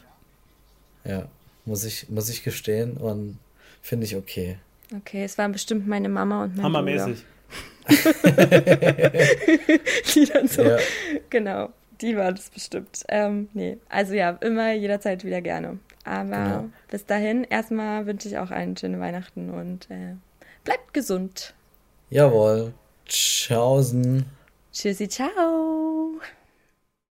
du? Ja, muss ich, muss ich gestehen und finde ich okay. Okay, es waren bestimmt meine Mama und mein Hammermäßig. Bruder, die dann so, Ja, genau, die waren es bestimmt. Ähm, nee, also ja, immer jederzeit wieder gerne. Aber Genau. bis dahin, erstmal wünsche ich auch einen schönen Weihnachten und äh, bleibt gesund. jawohl. Tschaußen. Tschüssi, ciao.